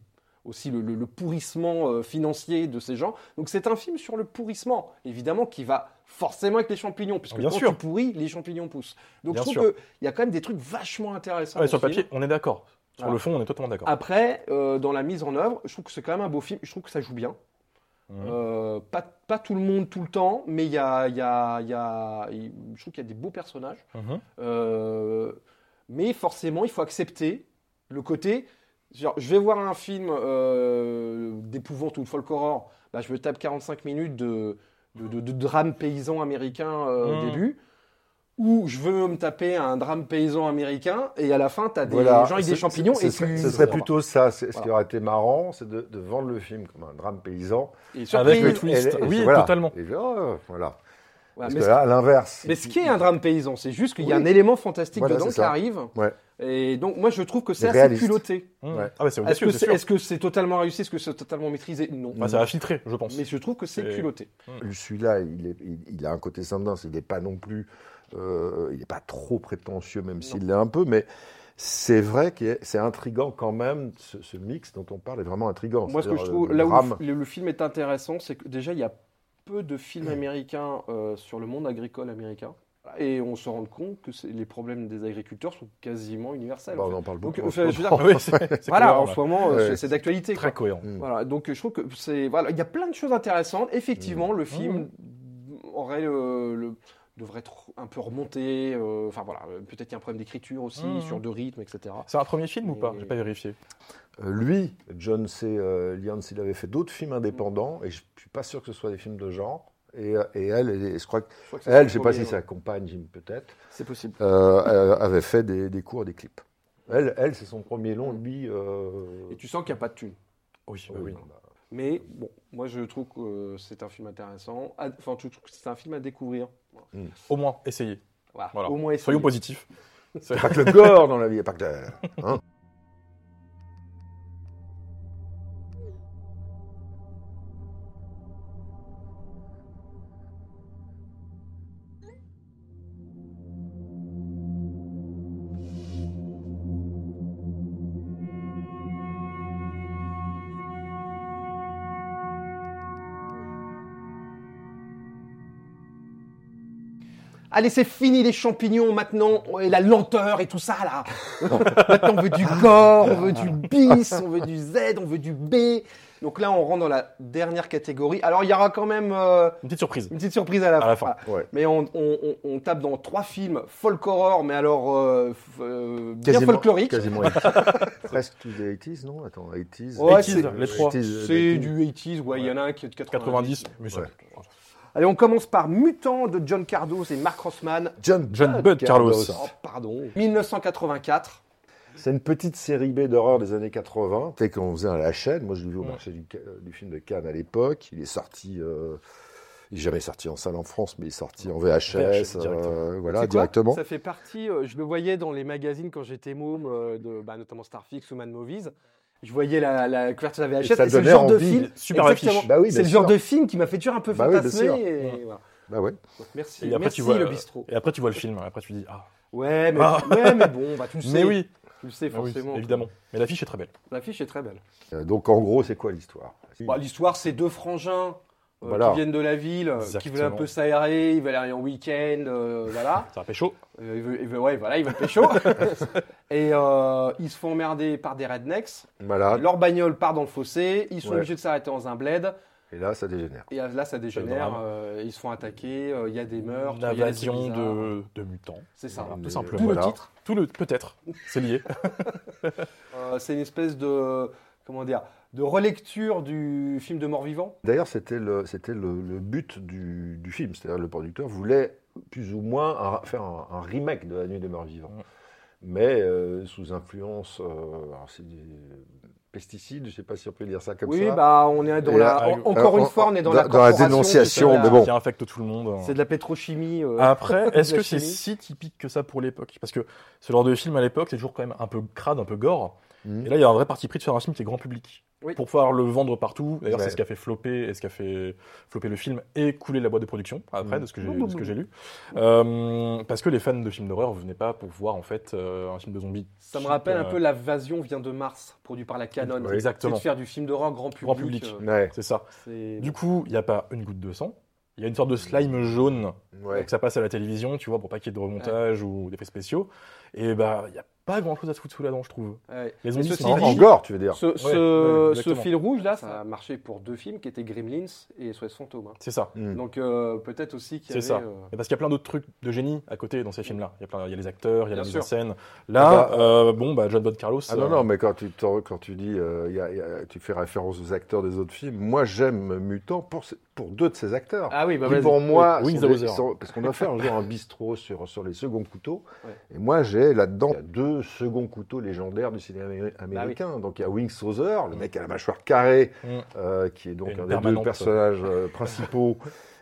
aussi le, le- le pourrissement euh, financier de ces gens. Donc c'est un film sur le pourrissement, évidemment, qui va forcément avec les champignons, puisque Bien quand sûr. tu pourris, les champignons poussent. Donc Bien je trouve qu'il y a quand même des trucs vachement intéressants. Ouais, sur le film. papier, on est d'accord. Sur le fond, on est totalement d'accord. Après, euh, dans la mise en œuvre, je trouve que c'est quand même un beau film. Je trouve que ça joue bien. Mhm. Euh, pas, pas tout le monde tout le temps, mais il y a, il y a- il y a- il- je trouve qu'il y a des beaux personnages. Mhm. Euh, mais forcément, il faut accepter le côté. Genre, je vais voir un film euh, d'épouvante ou de folk horror, bah, je me tape 45 minutes de, de, de- de drame paysan américain euh, au Mhm. début. Ou je veux me taper un drame paysan américain et à la fin, tu as des Voilà. gens avec des champignons ce, et tu- ce serait plutôt ça. Ce qui aurait été marrant, c'est de, de vendre le film comme un drame paysan. Et Avec le twist. Et- et- oui, voilà. totalement. Et, oh, voilà. Ouais, Parce mais que ce- là, à l'inverse. Mais ce qui est un drame paysan, c'est juste qu'il y a Oui. un élément fantastique Voilà, dedans qui arrive. Ouais. Et donc, moi, je trouve que c'est assez réaliste. culotté. Mmh. Ouais. Ah bah c'est Est-ce que c'est totalement réussi Est-ce que c'est totalement maîtrisé? Non. Bah, ça a filtré, je pense. Mais je trouve que c'est culotté. Celui-là, il, est- il- il a un côté Sundance. Il n'est pas non plus. euh, il n'est pas trop prétentieux, même s'il l'est un peu. Mais c'est vrai que c'est intriguant quand même. Ce, ce mix dont on parle est vraiment intriguant. Moi, ce que je trouve, le là où le, le film est intéressant, c'est que déjà, il y a peu de films américains euh, sur le monde agricole américain. Et on se rend compte que les problèmes des agriculteurs sont quasiment universels. Bah, en on en parle Donc, beaucoup. en je veux dire, Oui, voilà, cohérent, en ce moment, euh, Ouais. c'est- d'actualité. quoi. Très cohérent. Voilà, donc je trouve que c'est voilà, il y a plein de choses intéressantes. Effectivement, le film aurait le, le- devrait être un peu remonté. euh, Enfin voilà, euh, peut-être qu'il y a un problème d'écriture aussi, Mhm. sur de rythme, etc. C'est un premier film ou pas? J'ai pas vérifié. Euh, lui, John C. euh, Lyons, il avait fait d'autres films indépendants, et je suis pas sûr que ce soit des films de genre. Et, euh, et elle, et je crois que Je crois que c'est elle, je sais pas si c'est sa compagne, Jim peut-être, C'est possible. euh, euh, avait fait des, des cours des clips. Elle, elle c'est son premier long, lui. euh, Et tu sens qu'il n'y a pas de thune. Oui, oui, oui. bah, Mais bon, moi je trouve que c'est un film intéressant. Enfin, je trouve que c'est un film à découvrir. Au moins, essayez. Voilà. Voilà. Au moins, essayer. Soyons positifs. Il n'y a pas que le gore dans la vie, il n'y a pas que. hein. Allez, c'est fini les champignons maintenant et la lenteur et tout ça là. maintenant on veut du gore, on veut du bis, on veut du Z, on veut du B. Donc là on rentre dans la dernière catégorie. Alors il y aura quand même euh, Une petite surprise. une petite surprise à la À fin. la fin. Voilà. Ouais. Mais on, on- on- on tape dans trois films folk horror, mais alors euh, euh, bien folklorique. Quasiment 80s. Presque tous des 80s, non? Attends, 80s. Ouais, 80s, c'est- les trois. 80s, C'est du 80s, ouais, il y en a un qui est de 90. 90, mais ça. Ouais. Allez, on commence par Mutant de John Cardos et Mark Rossman. John, John Bud Carlos. Oh, pardon. 1984. C'est une petite série B d'horreur des années 80. C'est qu'on faisait à la chaîne. Moi, je l'ai vu au marché du, Ca- du film de Cannes à l'époque. Il est sorti. euh, il n'est jamais sorti en salle en France, mais il est sorti en VHS. VHS, euh, directement. voilà, directement. Ça fait partie, euh, je le voyais dans les magazines quand j'étais môme, euh, de, bah, notamment Starfix ou Mad Movies. Je voyais la, la couverture de la VHS c'est le genre de film. Super. Bah oui, c'est le genre de film qui m'a fait toujours un peu Bah oui, fantasmer. et, Ouais. voilà. Bah ouais. Donc, merci, Et après, merci tu vois, le euh, bistrot. Et après, tu vois le film. Après, tu dis Ah. Ouais, mais, Ah. ouais, mais bon, bah, tu le sais. Mais oui, Tu le sais Ah oui, forcément. évidemment. Mais l'affiche est très belle. L'affiche est très belle. Euh, donc, en gros, c'est quoi l'histoire? Bah, L'histoire, c'est deux frangins euh, Voilà. qui viennent de la ville, euh, qui veulent un peu s'aérer, ils veulent aller en week-end, euh, voilà. Ça va pécho. Euh, ils veulent- ils veulent- ouais, voilà, ils veulent pécho. et euh, ils se font emmerder par des rednecks. Voilà. Leur bagnole part dans le fossé. Ils sont Ouais. obligés de s'arrêter dans un bled. Et là, ça dégénère. Et là, ça dégénère. euh, ils se font attaquer. euh, Il y a des meurtres. Une il y a des invasion trucs bizarres. de, de mutants. C'est ça. Voilà, tout simplement. Voilà. le titre. Tout le peut-être, c'est lié. Euh, c'est une espèce de comment dire de relecture du film de mort-vivant. D'ailleurs, c'était le, c'était le, le but du, du film. C'est-à-dire, le producteur voulait plus ou moins un- faire un, un remake de La Nuit des Morts Vivants. Ouais. Mais euh, sous influence, euh, alors c'est des pesticides, je ne sais pas si on peut dire ça comme oui, ça. bah on est dans Et la. là, en- encore euh, une fois, on est dans, dans- la, dans la dénonciation, c'est de la- mais bon. Qui infecte tout le monde. C'est de la pétrochimie. euh, Après, est-ce que c'est si typique que ça pour l'époque? Parce que ce genre de film à l'époque, c'est toujours quand même un peu crade, un peu gore. Mhm. Et là, il y a un vrai parti pris de faire un film qui est grand public. Oui. Pour pouvoir le vendre partout. D'ailleurs, Ouais. c'est ce qui a fait flopper et ce qui a fait flopper le film et couler la boîte de production, après, Mhm. de ce que j'ai de ce que j'ai lu. Euh, parce que les fans de films d'horreur venaient pas pour voir en fait euh, un film de zombies. Ça me rappelle un euh, peu l'invasion vient de Mars, produit par la Canon. Ouais, C'est exactement. de faire du film d'horreur grand public. Grand public. euh, Ouais, C'est ça. c'est- Du coup, il n'y a pas une goutte de sang. Il y a une sorte de slime jaune ouais. que ça passe à la télévision, tu vois, pour pas qu'il y ait de remontage ou d'effets spéciaux. Et bah, il n'y a pas grand chose à se foutre sous la dent, je trouve. ouais. Les Mais zombies ceci sont En, dit- en gore, tu veux dire. Ce, Ouais, ce- ouais, ce exactement. fil rouge là, ça a marché pour deux films qui étaient Gremlins et SOS Fantôme. hein. C'est ça. Mhm. Donc euh, peut-être aussi qu'il y C'est avait. ça. euh, Et parce qu'il y a plein d'autres trucs de génie à côté dans ces films-là. Il y a, plein, il y a les acteurs, il y a la mise en scène. Là, Ah bah, euh, bon, bah, John Bud Carlos. Ah non, euh, non, mais quand tu, quand tu dis, euh, il y a- il y a- tu fais référence aux acteurs des autres films, moi j'aime Mutant pour, pour deux de ces acteurs. Ah oui, bah qui pour moi, Oui, sont Wings des- sont- parce qu'on a fait un jour un bistrot sur, sur les seconds couteaux, Ouais. et moi j'ai là-dedans deux deux seconds couteaux légendaires du cinéma Bah américain. Donc il y a Wings Hauser, le mec à la mâchoire carrée, Mm. euh, qui est donc Et un des deux personnages euh, principaux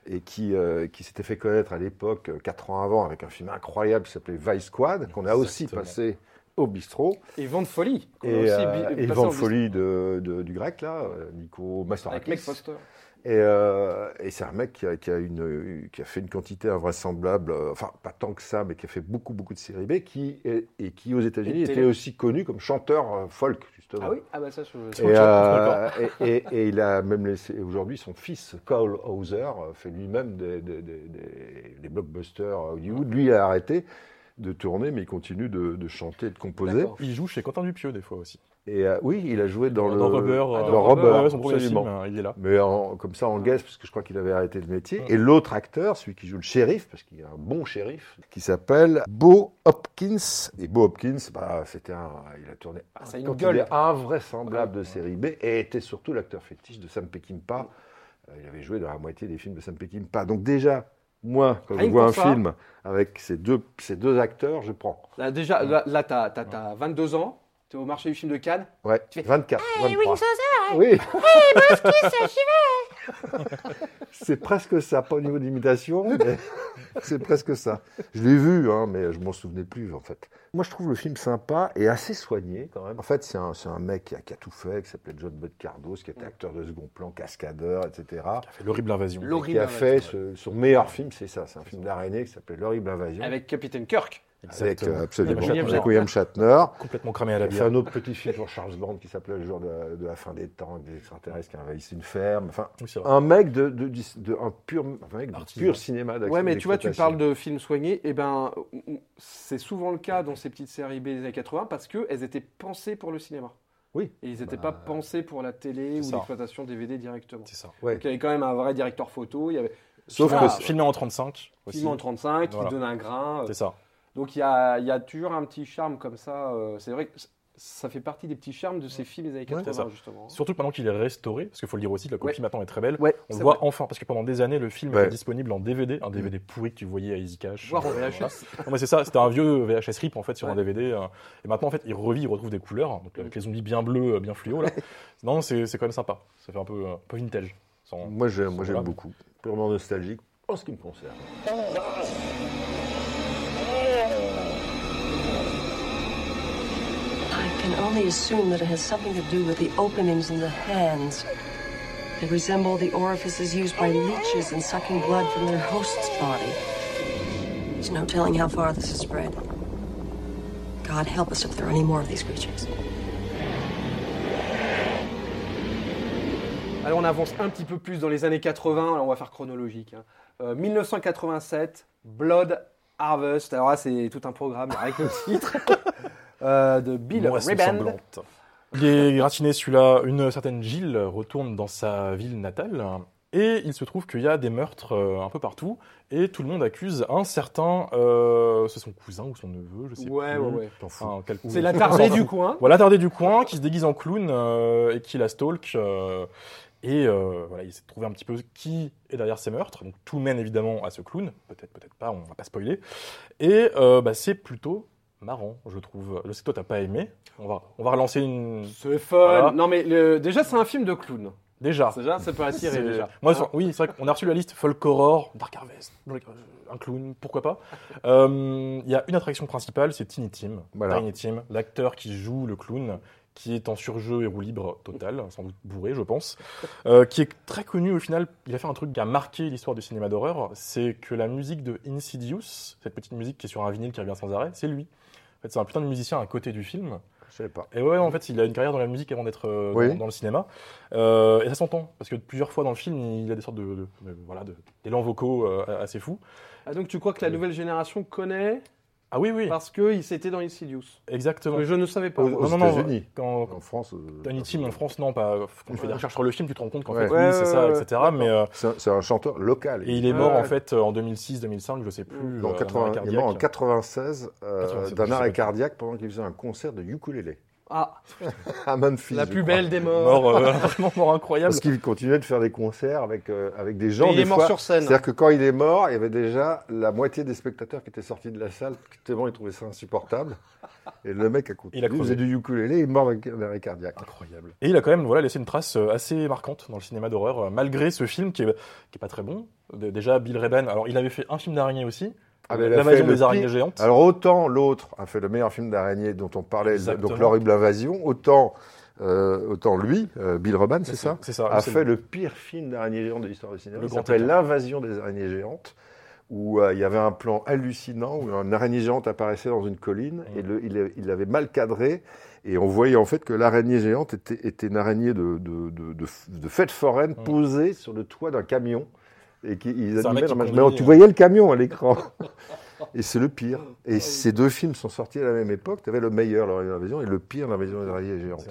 et qui, euh, qui s'était fait connaître à l'époque, quatre ans avant, avec un film incroyable qui s'appelait Vice Squad, qu'on a aussi passé au bistrot. Et Vent de folie. Et, aussi euh, et vent de folie de, de- du grec, là, Nico Avec Mastorakis. Meg Foster. Et, euh, et c'est un mec qui a, qui, a une, qui a fait une quantité invraisemblable, euh, enfin pas tant que ça, mais qui a fait beaucoup beaucoup de séries B, qui et qui aux États-Unis était aussi connu comme chanteur euh, folk justement. Ah oui Ah bah ça, je... Et, euh, et, et- et il a même laissé aujourd'hui son fils Cole Hauser fait lui-même des, des, des- des- des blockbusters à Hollywood. Lui il a arrêté de tourner, mais il continue de, de chanter et de composer. Il joue chez Quentin Dupieux des fois aussi. Et euh, oui, il a joué dans, le Rubber, Ah, euh, dans Rubber, ouais, son premier absolument. film, hein, il est là. Mais en- comme ça en guest, parce que je crois qu'il avait arrêté le métier. Et l'autre acteur, celui qui joue le shérif, parce qu'il a un bon shérif, qui s'appelle Bo Hopkins. Et Bo Hopkins, bah, c'était un, il a tourné Ah, un une gueule. invraisemblable de série B et était surtout l'acteur fétiche de Sam Peckinpah. Euh, Il avait joué dans la moitié des films de Sam Peckinpah. Donc déjà, moi, quand Rien je vois un ça. film avec ces deux, ces deux acteurs, je prends. Là, déjà, là, là t'as, t'as- t'as 22 ans, t'es au marché du film de Cannes. Ouais, Tu fais- 24, Hey, 23. Wings Hauser, Oui, j'y c'est presque ça, pas au niveau d'imitation, mais c'est presque ça. Je l'ai vu, hein, mais je m'en souvenais plus en fait. Moi, je trouve le film sympa et assez soigné quand même. En fait, c'est un, mec qui a, qui a tout fait, qui s'appelait John Bud-Cardos, qui était acteur de second plan, cascadeur, etc. Il a fait l'horrible invasion. Qui a fait ce- son meilleur film, c'est ça, c'est un film d'araignée qui s'appelait L'horrible invasion. Avec Capitaine Kirk. Avec, euh, absolument, William avec William Shatner. Complètement cramé à la bière. un autre petit film pour Charles Band qui s'appelait Le jour de la, de la fin des temps, des extraterrestres qui envahissent une ferme. Enfin, Oui, c'est un mec de, de, de- un pur, un mec pur cinéma d'action. Ouais, mais tu vois, tu parles de films soignés. Et ben, c'est souvent le cas dans ces petites séries B des années 80 parce qu'elles étaient pensées pour le cinéma. Oui. Et ils n'étaient Bah, pas pensés pour la télé ou c'est l'exploitation DVD directement. C'est ça. Ouais. Donc il y avait quand même un vrai directeur photo. Il y avait Sauf Voilà. que c'est- Filmé en 35 aussi. film en 35 qui Voilà. donne un grain. C'est ça. Donc il y a, il y a toujours un petit charme comme ça. euh, C'est vrai que ça fait partie des petits charmes de ces films des années Ouais, c'est 80 ça. justement. Surtout que maintenant qu'il est restauré, parce qu'il faut le dire aussi, la copie Ouais. maintenant est très belle. Ouais, On voit vrai. enfin, parce que pendant des années, le film Ouais. était disponible en DVD, un DVD pourri que tu voyais à Easy Cash. Voir en Euh, VHS. Non, mais c'est ça, c'était un vieux VHS rip en fait sur un. DVD. euh, et maintenant en fait, il revit, il retrouve des couleurs, donc avec les zombies bien bleus, bien fluo là. non, c'est quand même sympa. Ça fait un peu, un peu vintage. Sans- moi j'aime, beaucoup. Purement nostalgique en ce qui me concerne. Can only assume that it has something to do with the openings in the hands. They resemble the orifices used by leeches in sucking blood from their host's body. There's no telling how far this has spread. God help us if there are any more of these creatures. Alors on avance un petit peu plus dans les années 80, alors on va faire chronologique. hein. Euh, 1987, Blood Harvest, alors là c'est tout un programme avec le titre euh, de Bill Moisson. Il est gratiné celui-là. Une certaine Gilles retourne dans sa ville natale et il se trouve qu'il y a des meurtres euh, un peu partout et tout le monde accuse un certain, euh, c'est son cousin ou son neveu, je sais Ouais, plus. ouais, ouais. Enfin, quel- C'est l'attardé du coin. Voilà, l'attardé du coin qui se déguise en clown euh, et qui la stalk. et voilà, il de trouver un petit peu qui est derrière ces meurtres. Donc tout mène évidemment à ce clown. Peut-être, peut-être pas, on va pas spoiler. Et bah, c'est plutôt marrant, je trouve. Je sais que toi, t'as pas aimé. On va, on va relancer une. C'est fun. Voilà. Non mais le- déjà c'est un film de clown. Déjà. Déjà ça peut attirer déjà. Moi, oui, c'est vrai qu'on a reçu la liste folk horror, Dark Harvest, euh, un clown, pourquoi pas. Euh, Il y a une attraction principale, c'est Tiny Tim. Voilà. Tiny Tim, l'acteur qui joue le clown, qui est en surjeu et roue libre total, sans doute bourré, je pense, euh, qui est très connu au final. Il a fait un truc qui a marqué l'histoire du cinéma d'horreur, c'est que la musique de Insidious, cette petite musique qui est sur un vinyle qui revient sans arrêt, c'est lui. En fait, c'est un putain de musicien à côté du film. Je sais pas. Et ouais, en fait, il a une carrière dans la musique avant d'être euh, Oui. dans, dans le cinéma. Euh, et ça s'entend, parce que plusieurs fois dans le film, il a des sortes de, de- de- voilà, de- d'élans vocaux euh, assez fous. Ah, donc tu crois que la nouvelle génération connaît Ah oui, oui, parce qu'il s'était dans Insidious exactement. Je ne savais pas. Aux, aux Non, non, non, États-unis. Quand, En France. euh, Tiny Tim en France, non, pas. Quand tu fais des recherches sur le film, tu te rends compte qu'en Ouais. fait, Ouais, oui, c'est ouais, ça, ouais, etc. Mais, euh, C'est un, chanteur local. et il est Ouais, mort en fait euh, en 2006-2005, je sais plus. Euh, d'un 80 arrêt il est mort en cardiaque. 96 euh, 96, d'un arrêt cardiaque pendant qu'il faisait un concert de ukulélé. Ah, à Memphis. la plus crois. belle des morts. Mort, euh, vraiment mort incroyable. Parce qu'il continuait de faire des concerts avec, euh, avec des gens. Et il des est mort sur scène. C'est-à-dire que quand il est mort, il y avait déjà la moitié des spectateurs qui étaient sortis de la salle, tellement ils trouvaient ça insupportable. Et le mec a continué. Il a faisait du ukulélé, il est mort d'un arrêt cardiaque. Incroyable. Et il a quand même voilà, laissé une trace euh, assez marquante dans le cinéma d'horreur, malgré ce film qui est, qui est pas très bon. Déjà, Bill Reben, alors il avait fait un film d'araignée aussi, Ah, L'invasion des araignées géantes. Alors autant l'autre a fait le meilleur film d'araignée dont on parlait, Exactement. donc l'horrible invasion, autant, euh, autant lui, euh, Bill Roban, c'est ça, C'est ça. a fait le pire film d'araignée géante de l'histoire du cinéma. Le Il s'appelle. L'invasion des araignées géantes, où euh, il y avait un plan hallucinant où une araignée géante apparaissait dans une colline Mm. et le- il, il l'avait mal cadré. Et on voyait en fait que l'araignée géante était, était une araignée de, de, de, de, de fête foraine Mm. posée sur le toit d'un camion. Et qui, ils animaient la conduit, Mais tu euh. voyais le camion à l'écran. Et c'est le pire. Et ces deux films sont sortis à la même époque. Tu avais le meilleur, l'invasion, et le pire, l'invasion des araignées géantes.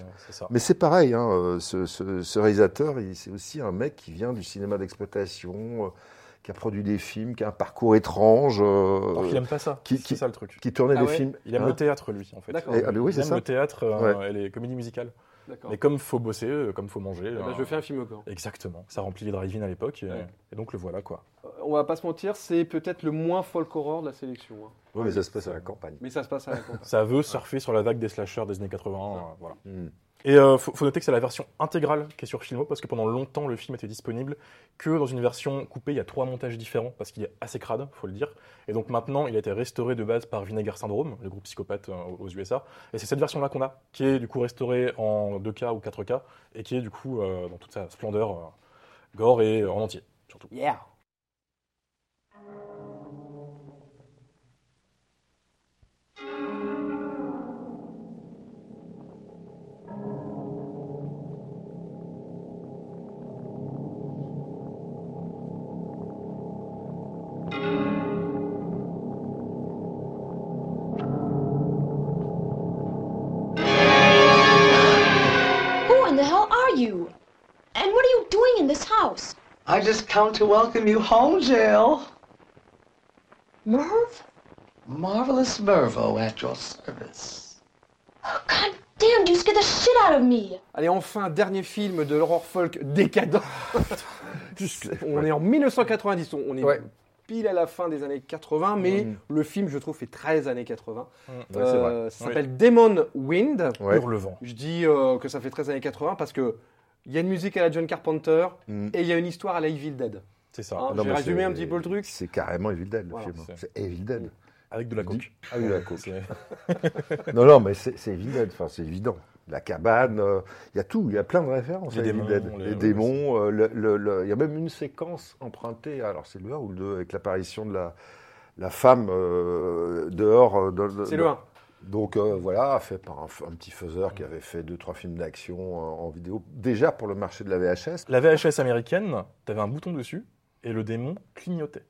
Mais c'est pareil, hein, euh, ce, ce- ce réalisateur, il- c'est aussi un mec qui vient du cinéma d'exploitation, euh, qui a produit des films, qui a un parcours étrange, euh, Alors qu'il aime pas ça. qui- ça le truc. qui tournait Ah des ouais films. Il aime Hein le théâtre, lui, en fait. D'accord. Ah, oui, il c'est aime ça. le théâtre euh, et les comédies musicales. Mais comme faut bosser, euh, comme faut manger. Eh ben, euh, je fais un film gore. Exactement. Ça remplit les drive-in à l'époque. Et, Ouais. et donc le voilà, quoi. Euh, On va pas se mentir, c'est peut-être le moins folk horror de la sélection. hein. Oui, mais ça se passe à la campagne. Mais ça se passe à la campagne. Ça veut surfer sur la vague des slashers des années 80. euh, voilà. Hmm. Et euh, faut, noter que c'est la version intégrale qui est sur Filmo parce que pendant longtemps le film était disponible que dans une version coupée. Il y a trois montages différents parce qu'il est assez crade, faut le dire. Et donc maintenant il a été restauré de base par Vinegar Syndrome, le groupe psychopathe euh, aux USA. Et c'est cette version-là qu'on a, qui est du coup restaurée en 2K ou 4K et qui est du coup euh, dans toute sa splendeur euh, gore et en entier surtout. Yeah. I just come to welcome you home, Jill. Merv? Marvelous Mervo at your service. Oh, God damn, you scared the shit out of me. Allez, enfin, dernier film de l'horror folk décadent. on est en 1990, on est Ouais. pile à la fin des années 80, mais Mm. le film, je trouve, fait 13 années 80. Ouais, c'est Euh, ça s'appelle Demon Wind. Ouais. Hurlevent. Je dis euh, que ça fait 13 années 80 parce que il y a une musique à la John Carpenter Mm. et il y a une histoire à la Evil Dead. C'est ça. Non, J'ai résumé un petit peu le truc. C'est carrément Evil Dead, le Voilà, film. c'est- Evil Dead. Avec de la coke. Ah oui, la coke. Non, non, mais c'est Evil Dead, enfin, c'est évident. La cabane, euh, il y a tout, il y a plein de références Les démons, Dead. les- démons, euh, le- le- le- il y a même une séquence empruntée, alors c'est le 1 ou le 2, avec l'apparition de la, la femme euh, dehors. euh, C'est le 1. Donc euh, voilà, fait par un, un petit faiseur qui avait fait deux trois films d'action euh, en vidéo, déjà pour le marché de la VHS. La VHS américaine, t'avais un bouton dessus et le démon clignotait.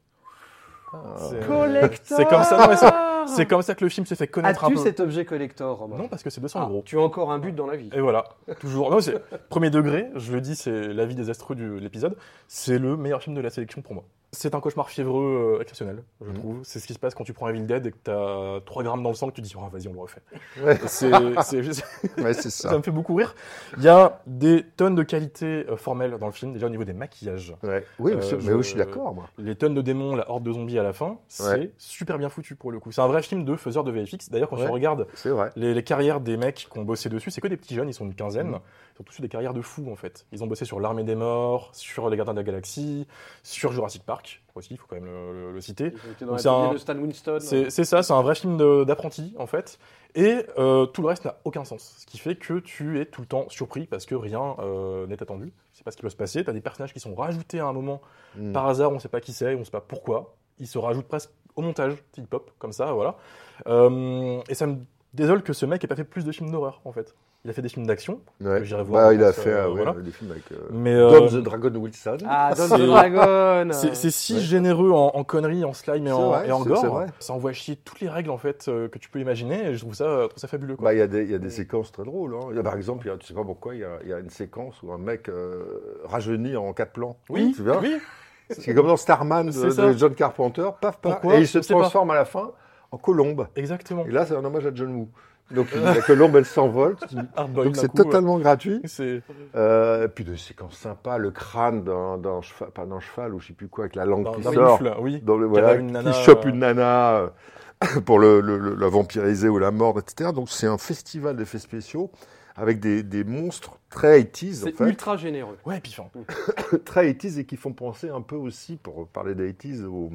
C'est- Collector C'est comme ça, c'est- comme ça que le film s'est fait connaître un As-tu peu. cet objet collector, Romain Non, parce que c'est 200 Ah, euros. Tu as encore un but dans la vie. Et voilà, toujours. Non, c'est premier degré, je le dis, c'est l'avis désastreux de l'épisode. C'est le meilleur film de la sélection pour moi. C'est un cauchemar fiévreux euh, exceptionnel, je Mhm. trouve. C'est ce qui se passe quand tu prends Evil Dead et que t'as 3 grammes dans le sang que tu dis, oh, vas-y, on le refait. Ouais. C'est, juste- Ouais, ça ça. me fait beaucoup rire. Il y a des tonnes de qualités euh, formelles dans le film, déjà au niveau des maquillages. Ouais. Oui, Euh, mais je- oui, je suis d'accord. Les tonnes de démons, la horde de zombies à la fin, c'est super bien foutu pour le coup. C'est un vrai film de faiseur de VFX. D'ailleurs, quand je regarde les carrières des mecs qui ont bossé dessus, c'est que des petits jeunes, ils sont une quinzaine. Mhm. Ils ont tous eu des carrières de fous en fait. Ils ont bossé sur l'Armée des Morts, sur Les Gardiens de la Galaxie, sur Jurassic Park aussi, il faut quand même le, le- le citer. Ils c'est un- de Stan Winston. C'est c'est ça, c'est un vrai film d'apprenti en fait. Et euh, tout le reste n'a aucun sens. Ce qui fait que tu es tout le temps surpris parce que rien euh, n'est attendu. C'est pas ce qui peut se passer. Tu as des personnages qui sont rajoutés à un moment Mm. par hasard, on sait pas qui c'est, on sait pas pourquoi. Ils se rajoutent presque au montage, hip-hop, comme ça, voilà. Euh, et ça me désole que ce mec ait pas fait plus de films d'horreur, en fait. Il a fait des films d'action, Ouais. que j'irai voir, Bah, il a fait euh, euh, ouais, voilà. des films avec euh, mais euh, Dom the Dragon Wilson. Ah, Don C'est- the Dragon c'est si Ouais. généreux en, en conneries, en slime et en, vrai, et en c'est- gore. vrai. Ça envoie chier toutes les règles, en fait, euh, que tu peux imaginer, et je trouve ça, je trouve ça fabuleux. Bah, il y a des, il y a des séquences très drôles. hein. Il y a, par exemple, y a, tu sais pas pourquoi, il y a, il y a une séquence où un mec euh, rajeunit en quatre plans. oui, tu vois oui, C'est comme dans Starman de, de John Carpenter, paf, paf, Pourquoi et il se pas. transforme à la fin en colombe. Exactement. Et là, c'est un hommage à John Woo. Donc la colombe, elle s'envole. Hardboiled Donc d'un c'est totalement gratuit. ouais. Euh, puis des séquences sympas, le crâne d'un cheval, pas d'un cheval ou je sais plus quoi, avec la langue qui sort, oui. dans le, Qui voilà, avait une nana, qui chope euh, une nana euh, pour le, le- le- la vampiriser ou la mordre, etc. Donc c'est un festival d'effets spéciaux avec des, des monstres très 80s en C'est fait, ultra généreux. Ouais, puis enfin, très 80s et qui font penser un peu aussi, pour parler des 80s, aux,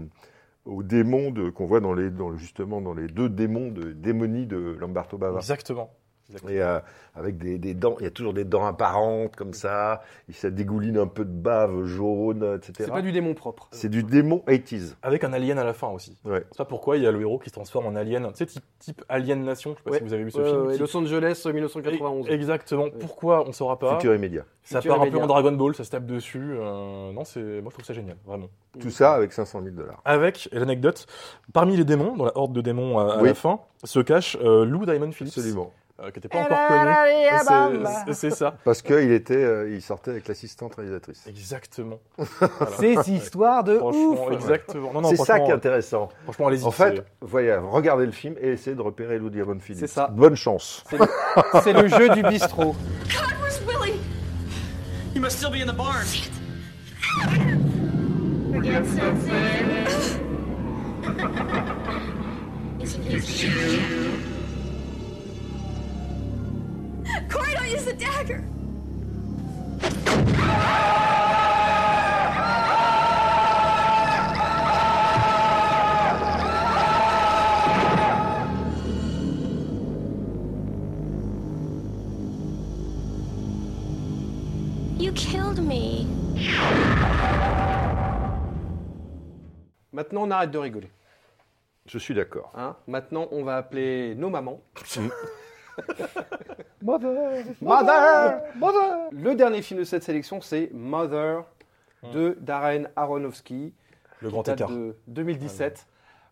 aux démons qu'on voit dans les, justement dans les deux démons de démonie de Lamberto Bava. exactement. Exactement. Et euh, avec des, des dents, il y a toujours des dents apparentes comme ça, et ça dégouline un peu de bave jaune, etc. C'est pas du démon propre. C'est du démon 80s. Avec un alien à la fin aussi. Ouais. C'est pas pourquoi il y a le héros qui se transforme en alien. Tu sais, type, type Alien Nation. Je sais pas Ouais. si vous avez vu ce Ouais, film. ouais, type- Los Angeles euh, 1991. Exactement. Pourquoi on saura pas Futur immédiat. Ça Futur part un peu en Dragon Ball, ça se tape dessus. euh, non, c'est moi je trouve ça génial, vraiment. Tout ça avec 500 000 dollars. Avec et l'anecdote, parmi les démons, dans la horde de démons à, à Oui. la fin, se cache euh, Lou Diamond Phillips, Absolument. Euh, qui n'était pas encore connu. C'est- C'est ça. Parce qu'il était, euh, il sortait avec l'assistante réalisatrice. Exactement. Voilà. Ces histoires de Franchement, ouf. exactement. Non, non, C'est ça qui est intéressant. Franchement, allez-y. En fait, c'est- voyez, regardez le film et essayez de repérer Lou Diamond Phillips. C'est ça. Bonne chance. C'est le, c'est le jeu du bistrot. God, where's Willie? You must still be in the barn. Forget something. it's you. Corey, don't use the dagger. You killed me. Maintenant, on arrête de rigoler. Je suis d'accord. hein. Maintenant, on va appeler nos mamans. Mother, Mother mother. Le dernier film de cette sélection, c'est Mother de Darren Aronofsky. le grand date écart. de 2017.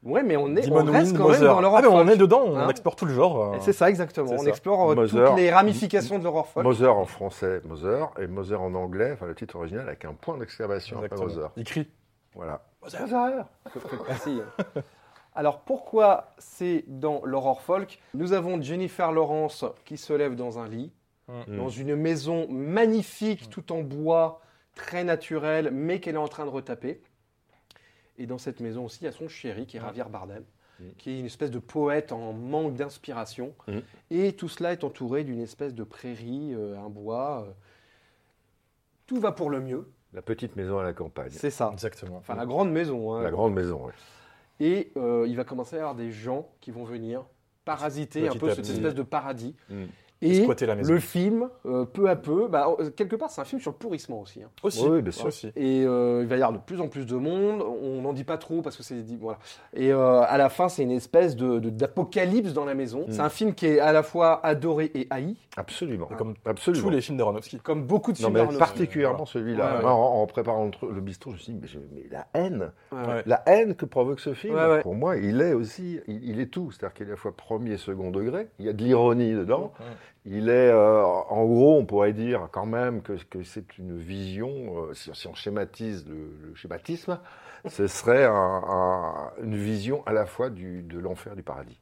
Ouais, mais on, est, Demon on reste Wind, quand même Mother. dans l'horreur Ah, on est dedans, on Hein explore tout le genre. euh. C'est ça, exactement. On ça. explore euh, Mother. toutes les ramifications de l'horreur folk. Mother en français, Mother, et Mother en anglais, enfin le titre original avec un point d'exclamation après. Mother. Il crie. Voilà. Faut préciser. Alors pourquoi c'est dans l'horreur folk? Nous avons Jennifer Lawrence qui se lève dans un lit, Mm. dans une maison magnifique, tout en bois, très naturelle, mais qu'elle est en train de retaper. Et dans cette maison aussi, il y a son chéri qui est Javier Bardem, Mm. qui est une espèce de poète en manque d'inspiration. Mm. Et tout cela est entouré d'une espèce de prairie, euh, un bois. euh. Tout va pour le mieux, La petite maison à la campagne. c'est ça. Exactement. Enfin, la grande maison. hein. La grande maison, oui. Et euh, il va commencer à y avoir des gens qui vont venir parasiter Petit un peu cette espèce de paradis. Mm. Et la maison. le film, euh, peu à peu, bah, euh, quelque part, c'est un film sur le pourrissement aussi. hein. Aussi. Oui, bien sûr. Aussi. Et euh, il va y avoir de plus en plus de monde. On n'en dit pas trop parce que c'est dit voilà. Et euh, à la fin, c'est une espèce de d'apocalypse dans la maison. Mm. C'est un film qui est à la fois adoré et haï, Absolument. Et Comme Absolument. tous les films d'Aronofsky. comme beaucoup de Non, films. mais d'Aronofsky. particulièrement celui-là. Ouais, ouais. En, en préparant le, bistrot, je me suis dit, mais, je- mais la haine, Ouais, la haine que provoque ce film, pour moi, il est aussi, il, il est tout. C'est-à-dire qu'il est à la fois premier et second degré. Il y a de l'ironie dedans. Il est, euh, en gros, on pourrait dire quand même que, que c'est une vision, euh, si, si on schématise le, le schématisme, ce serait un- un- une vision à la fois du, de l'enfer et du paradis.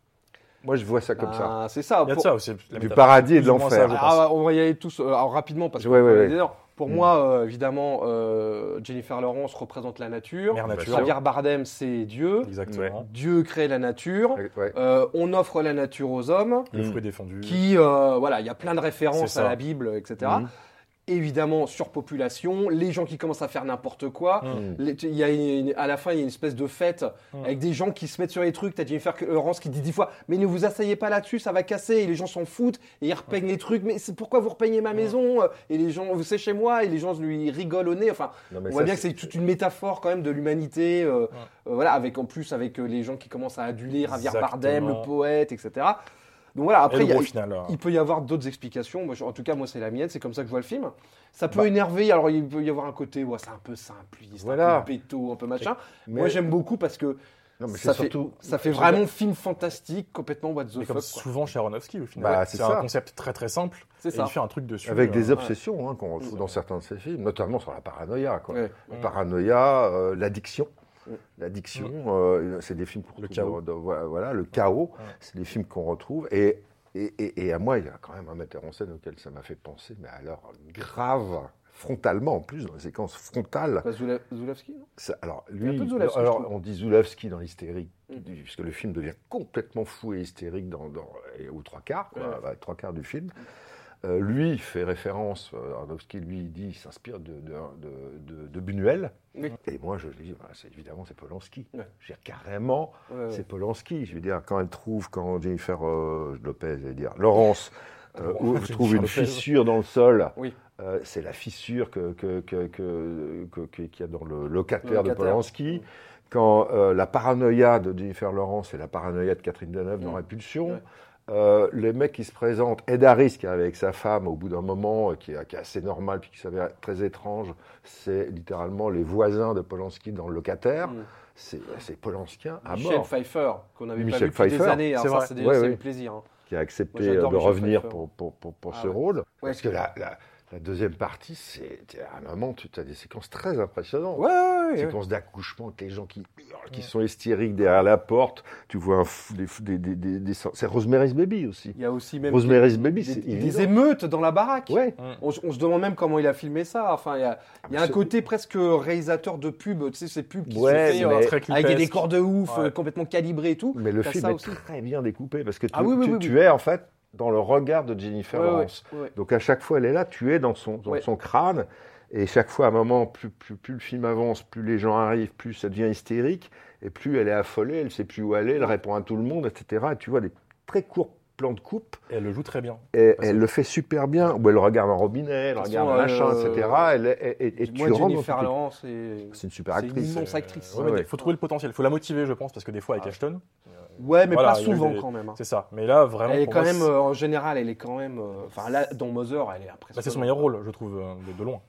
Moi, je vois ça comme ça. Ah, C'est ça. Il y a de Pour- ça aussi. la Du paradis et de l'enfer. Ah, on va y aller tous euh, alors, rapidement parce que Ouais, ouais, ouais. Pour Mm. moi, euh, évidemment, euh, Jennifer Lawrence représente la nature. Mère nature. Javier Bardem, c'est Dieu. Exactement. Dieu crée la nature. Ouais. Euh, on offre la nature aux hommes. Le fruit défendu. Qui, euh, voilà, il y a plein de références à la Bible, etc. Évidemment, surpopulation, les gens qui commencent à faire n'importe quoi. Mm. Il y a une- à la fin, il y a une espèce de fête Mm. avec des gens qui se mettent sur les trucs. T'as Jennifer Lawrence qui dit dix fois Mais ne vous asseyez pas là-dessus, ça va casser. Et les gens s'en foutent et ils repeignent les trucs. Mais c'est pourquoi vous repeignez ma maison? Et les gens, vous c'est chez moi et les gens lui rigolent au nez. Enfin, Non, on ça, voit bien que c'est toute une métaphore quand même de l'humanité. euh, euh, voilà, avec en plus avec euh, les gens qui commencent à aduler Javier. Bardem, le poète, etc. Donc voilà, après il y a- gros final. euh, il peut y avoir d'autres explications. Moi, je- en tout cas, moi, c'est la mienne. C'est comme ça que je vois le film. Ça peut Bah. énerver. Alors, il peut y avoir un côté, ouais, c'est un peu simpliste, Voilà. un peu béto, un peu machin. Mais- Moi, j'aime beaucoup parce que Non, mais ça, fait, surtout. ça fait vraiment film fantastique, complètement what the Mais fuck. comme quoi. souvent chez Aronofsky, au final. Bah, c'est un concept très très simple. C'est ça. il fait un truc dessus. Avec euh, des obsessions hein, qu'on retrouve dans certains de ses films, notamment sur la paranoïa. Quoi. Ouais. La paranoïa, euh, l'addiction. L'addiction. euh, c'est des films qu'on Le retrouve chaos. dans- dans- voilà, le chaos. Ouais. C'est des films qu'on retrouve. Et, et, et- et à moi, il y a quand même un metteur en scène auquel ça m'a fait penser, mais alors grave, frontalement en plus, dans les séquences frontales. Pas Zula- Zulawski, non? Ça- alors, lui, Zulawski, alors, on dit Zulawski dans l'hystérique, Mm. puisque le film devient complètement fou et hystérique dans, dans- et aux trois quarts, quoi, Ouais. bah, trois quarts du film. Euh, lui fait référence, euh, Aronofsky, lui, dit, il s'inspire de, de, de, de- Buñuel. Oui. Et moi, je dis, bah, c'est évidemment, c'est Polanski. Ouais. Je veux dire, carrément, Ouais, c'est Polanski. Je veux dire, quand elle trouve, quand Jennifer euh, Lopez, j'allais dire, Laurence, euh, où je trouve une fissure dans le sol, Oui. euh, c'est la fissure que, que, que, que- qu'il y a dans le locataire, Le de. Polanski. Quand euh, la paranoïa de Jennifer Lawrence et la paranoïa de Catherine Deneuve dans Mm. Répulsion, Ouais. Euh, les mecs qui se présentent, Ed Harris qui est avec sa femme au bout d'un moment, euh, qui est, qui est assez normal puis qui s'avère très étrange, c'est littéralement les voisins de Polanski dans le locataire. Mm. C'est Polanskien à Michel mort Pfeiffer, qu'on avait pas vu depuis des années. Alors c'est ça, vrai. c'est déjà Ouais, ouais. plaisir. hein. qui a accepté Moi, de Michel revenir Pfeiffer. pour, pour, pour, pour Ah ce ouais. rôle. Ouais, Parce que la, la, la deuxième partie, c'est à un moment, tu as des séquences très impressionnantes. Ouais, ouais, ouais. séquences d'accouchement avec les gens qui hurlent, qui sont hystériques derrière la porte. Tu vois un fou- des, fou- des, des, des- des- c'est Rosemary's Baby aussi. Il y a aussi même Rosemary's des, Baby, des- c'est des évident. émeutes dans la baraque. Ouais. On, se- on se demande même comment il a filmé ça. Enfin, il y a, il y a un côté presque réalisateur de pub. Tu sais, ces pubs qui Ouais, se fait euh, Très avec des décors de ouf, Ouais. euh, complètement calibrés et tout. Mais le film ça est aussi. très bien découpé parce que tu, Ah oui, oui, tu- oui, tu oui. es en fait dans le regard de Jennifer Ouais, Lawrence. ouais. Donc à chaque fois, elle est là, tu es dans son, dans Ouais. son crâne. Et chaque fois, à un moment, plus, plus, plus le film avance, plus les gens arrivent, plus ça devient hystérique. Et plus elle est affolée, elle ne sait plus où aller, elle répond à tout le monde, etc. Et tu vois des très courts plans de coupe. Et elle le joue très bien. Et elle que- le fait super bien. Où elle regarde un robinet, elle regarde un machin, euh, etc. Elle, est- et, et- et tu Moi, rentres dans Jennifer. Lawrence, c'est C'est une super c'est une actrice. immense Euh, actrice. ouais, Ouais, mais ouais. Il faut trouver le potentiel. Il faut la motiver, je pense, parce que des fois, avec Ah. Ashton, Ouais, mais Voilà, pas souvent des- quand même. hein. c'est ça. Mais là, vraiment. Elle est quand moi, même, euh, en général, elle est quand même. euh, Enfin, là, dans Mother, elle est impressionnante. bah, c'est son meilleur rôle, je trouve, euh, de, de loin.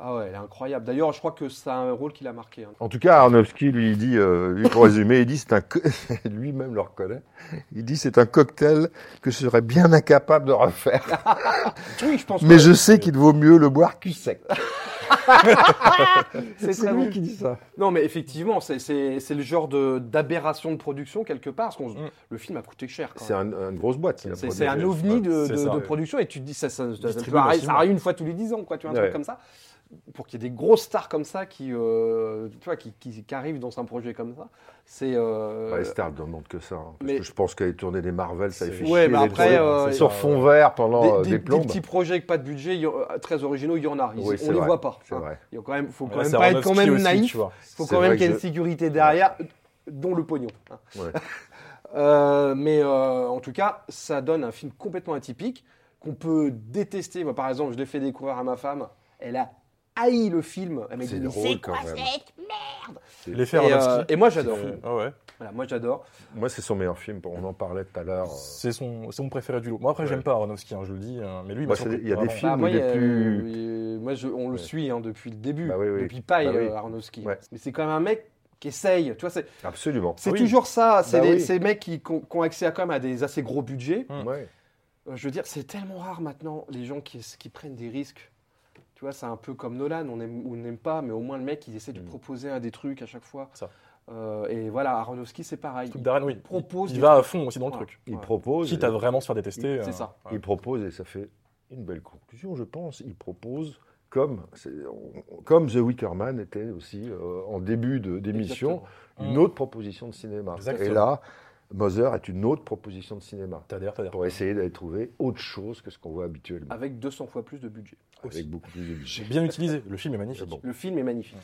Ah ouais, elle est incroyable. D'ailleurs, je crois que c'est un rôle qui l'a marqué. hein. En tout cas, Arnowski, lui, il dit, euh, lui, pour résumer, il dit c'est un, co- lui-même le reconnaît, il dit c'est un cocktail que je serais bien incapable de refaire. Oui, je pense Mais que je sais qu'il vaut mieux le boire cul sec. c'est lui bon. qui dit ça. Non, mais effectivement, c'est- c'est c'est le genre de- d'aberration de, production quelque part. Parce qu'on Mm. le film a coûté cher. quand C'est même. un- une grosse boîte. C'est un ovni de, de- ça. de production et tu te dis ça, ça, arrive une fois tous les 10 ans, quoi, tu vois, un Ouais. truc comme ça. Pour qu'il y ait des grosses stars comme ça qui, euh, tu vois, qui, qui, qui arrivent dans un projet comme ça, c'est. euh, Ouais, Star ne demande que ça. hein, parce mais- que je pense qu'elle tourner des Marvel, ça fait Ouais, chier. mais les après, trucs. euh, sur fond vert pendant des, euh, des- des des plombes. petits projets avec pas de budget, il y a- très originaux, il y en a. Ils- Oui, on c'est les voit pas. C'est hein. vrai. Il y a quand même, faut quand même c'est pas être quand même aussi, naïf. vois. faut quand même qu'il y ait une sécurité derrière, dont le pognon. hein. Ouais. Euh, mais euh, en tout cas, ça donne un film complètement atypique qu'on peut détester. Moi, par exemple, je l'ai fait découvrir à ma femme. Elle a haï le film. Elle m'a dit C'est mais c'est quoi même. cette merde L'effet et, euh, et moi, j'adore. Ah ouais. Voilà, moi, j'adore. Moi, c'est son meilleur film. On en parlait tout à l'heure. C'est son, c'est mon préféré du lot. Moi, après, Ouais. j'aime pas Aronofsky, hein, je le dis, euh, mais lui, il y a des films- Bah, moi, il est il plus- euh, moi, je- on le Ouais. suit hein, depuis le début, Bah oui, oui. depuis Paille, Bah oui. euh, Aronofsky. Ouais. Mais c'est quand même un mec qui essaye. Tu vois, c'est Absolument. c'est Oui. toujours ça. C'est Bah des- oui. ces mecs qui, qui ont qui ont accès à quand même à des assez gros budgets. Mm. Ouais. Euh, Je veux dire, c'est tellement rare maintenant les gens qui, qui prennent des risques. Tu vois, c'est un peu comme Nolan, on aime ou on n'aime pas, mais au moins le mec, il essaie de Mm. proposer un des trucs à chaque fois. Ça. Euh, et voilà, Aronofsky, c'est pareil. Le truc d'Aaron, oui. Il propose Il va à fond aussi dans le Voilà. truc. Il Ouais. propose. Quitte à vraiment se faire détester. Il- c'est euh, ça. ouais. Il propose, et ça fait une belle conclusion, je pense. Il propose, comme, comme The Wicker Man était aussi euh, en début de- d'émission, une Mm. autre proposition de cinéma. Exactement. Et là, Mother est une autre proposition de cinéma. T'adhères, t'adhères. Pour essayer d'aller trouver autre chose que ce qu'on voit habituellement. Avec 200 fois plus de budget. aussi. Avec beaucoup plus de budget. Bien utilisé. Le film est magnifique. Bon. Le film est magnifique.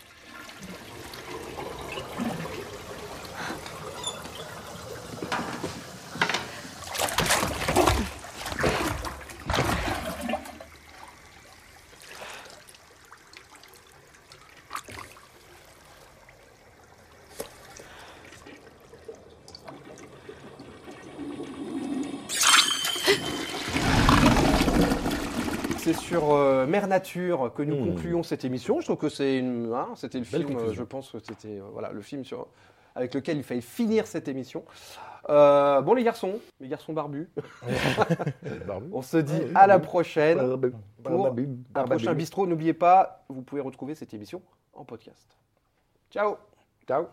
C'est sur euh, Mère Nature que nous Mmh. concluons cette émission. Je trouve que c'est une, hein, c'était le Belle film. euh, conclusion. je pense que c'était euh, voilà le film sur avec lequel il fallait finir cette émission. Euh, bon les garçons, les garçons barbus, Barbu. on se dit à la prochaine pour un prochain bistrot. N'oubliez pas, vous pouvez retrouver cette émission en podcast. Ciao. Ciao.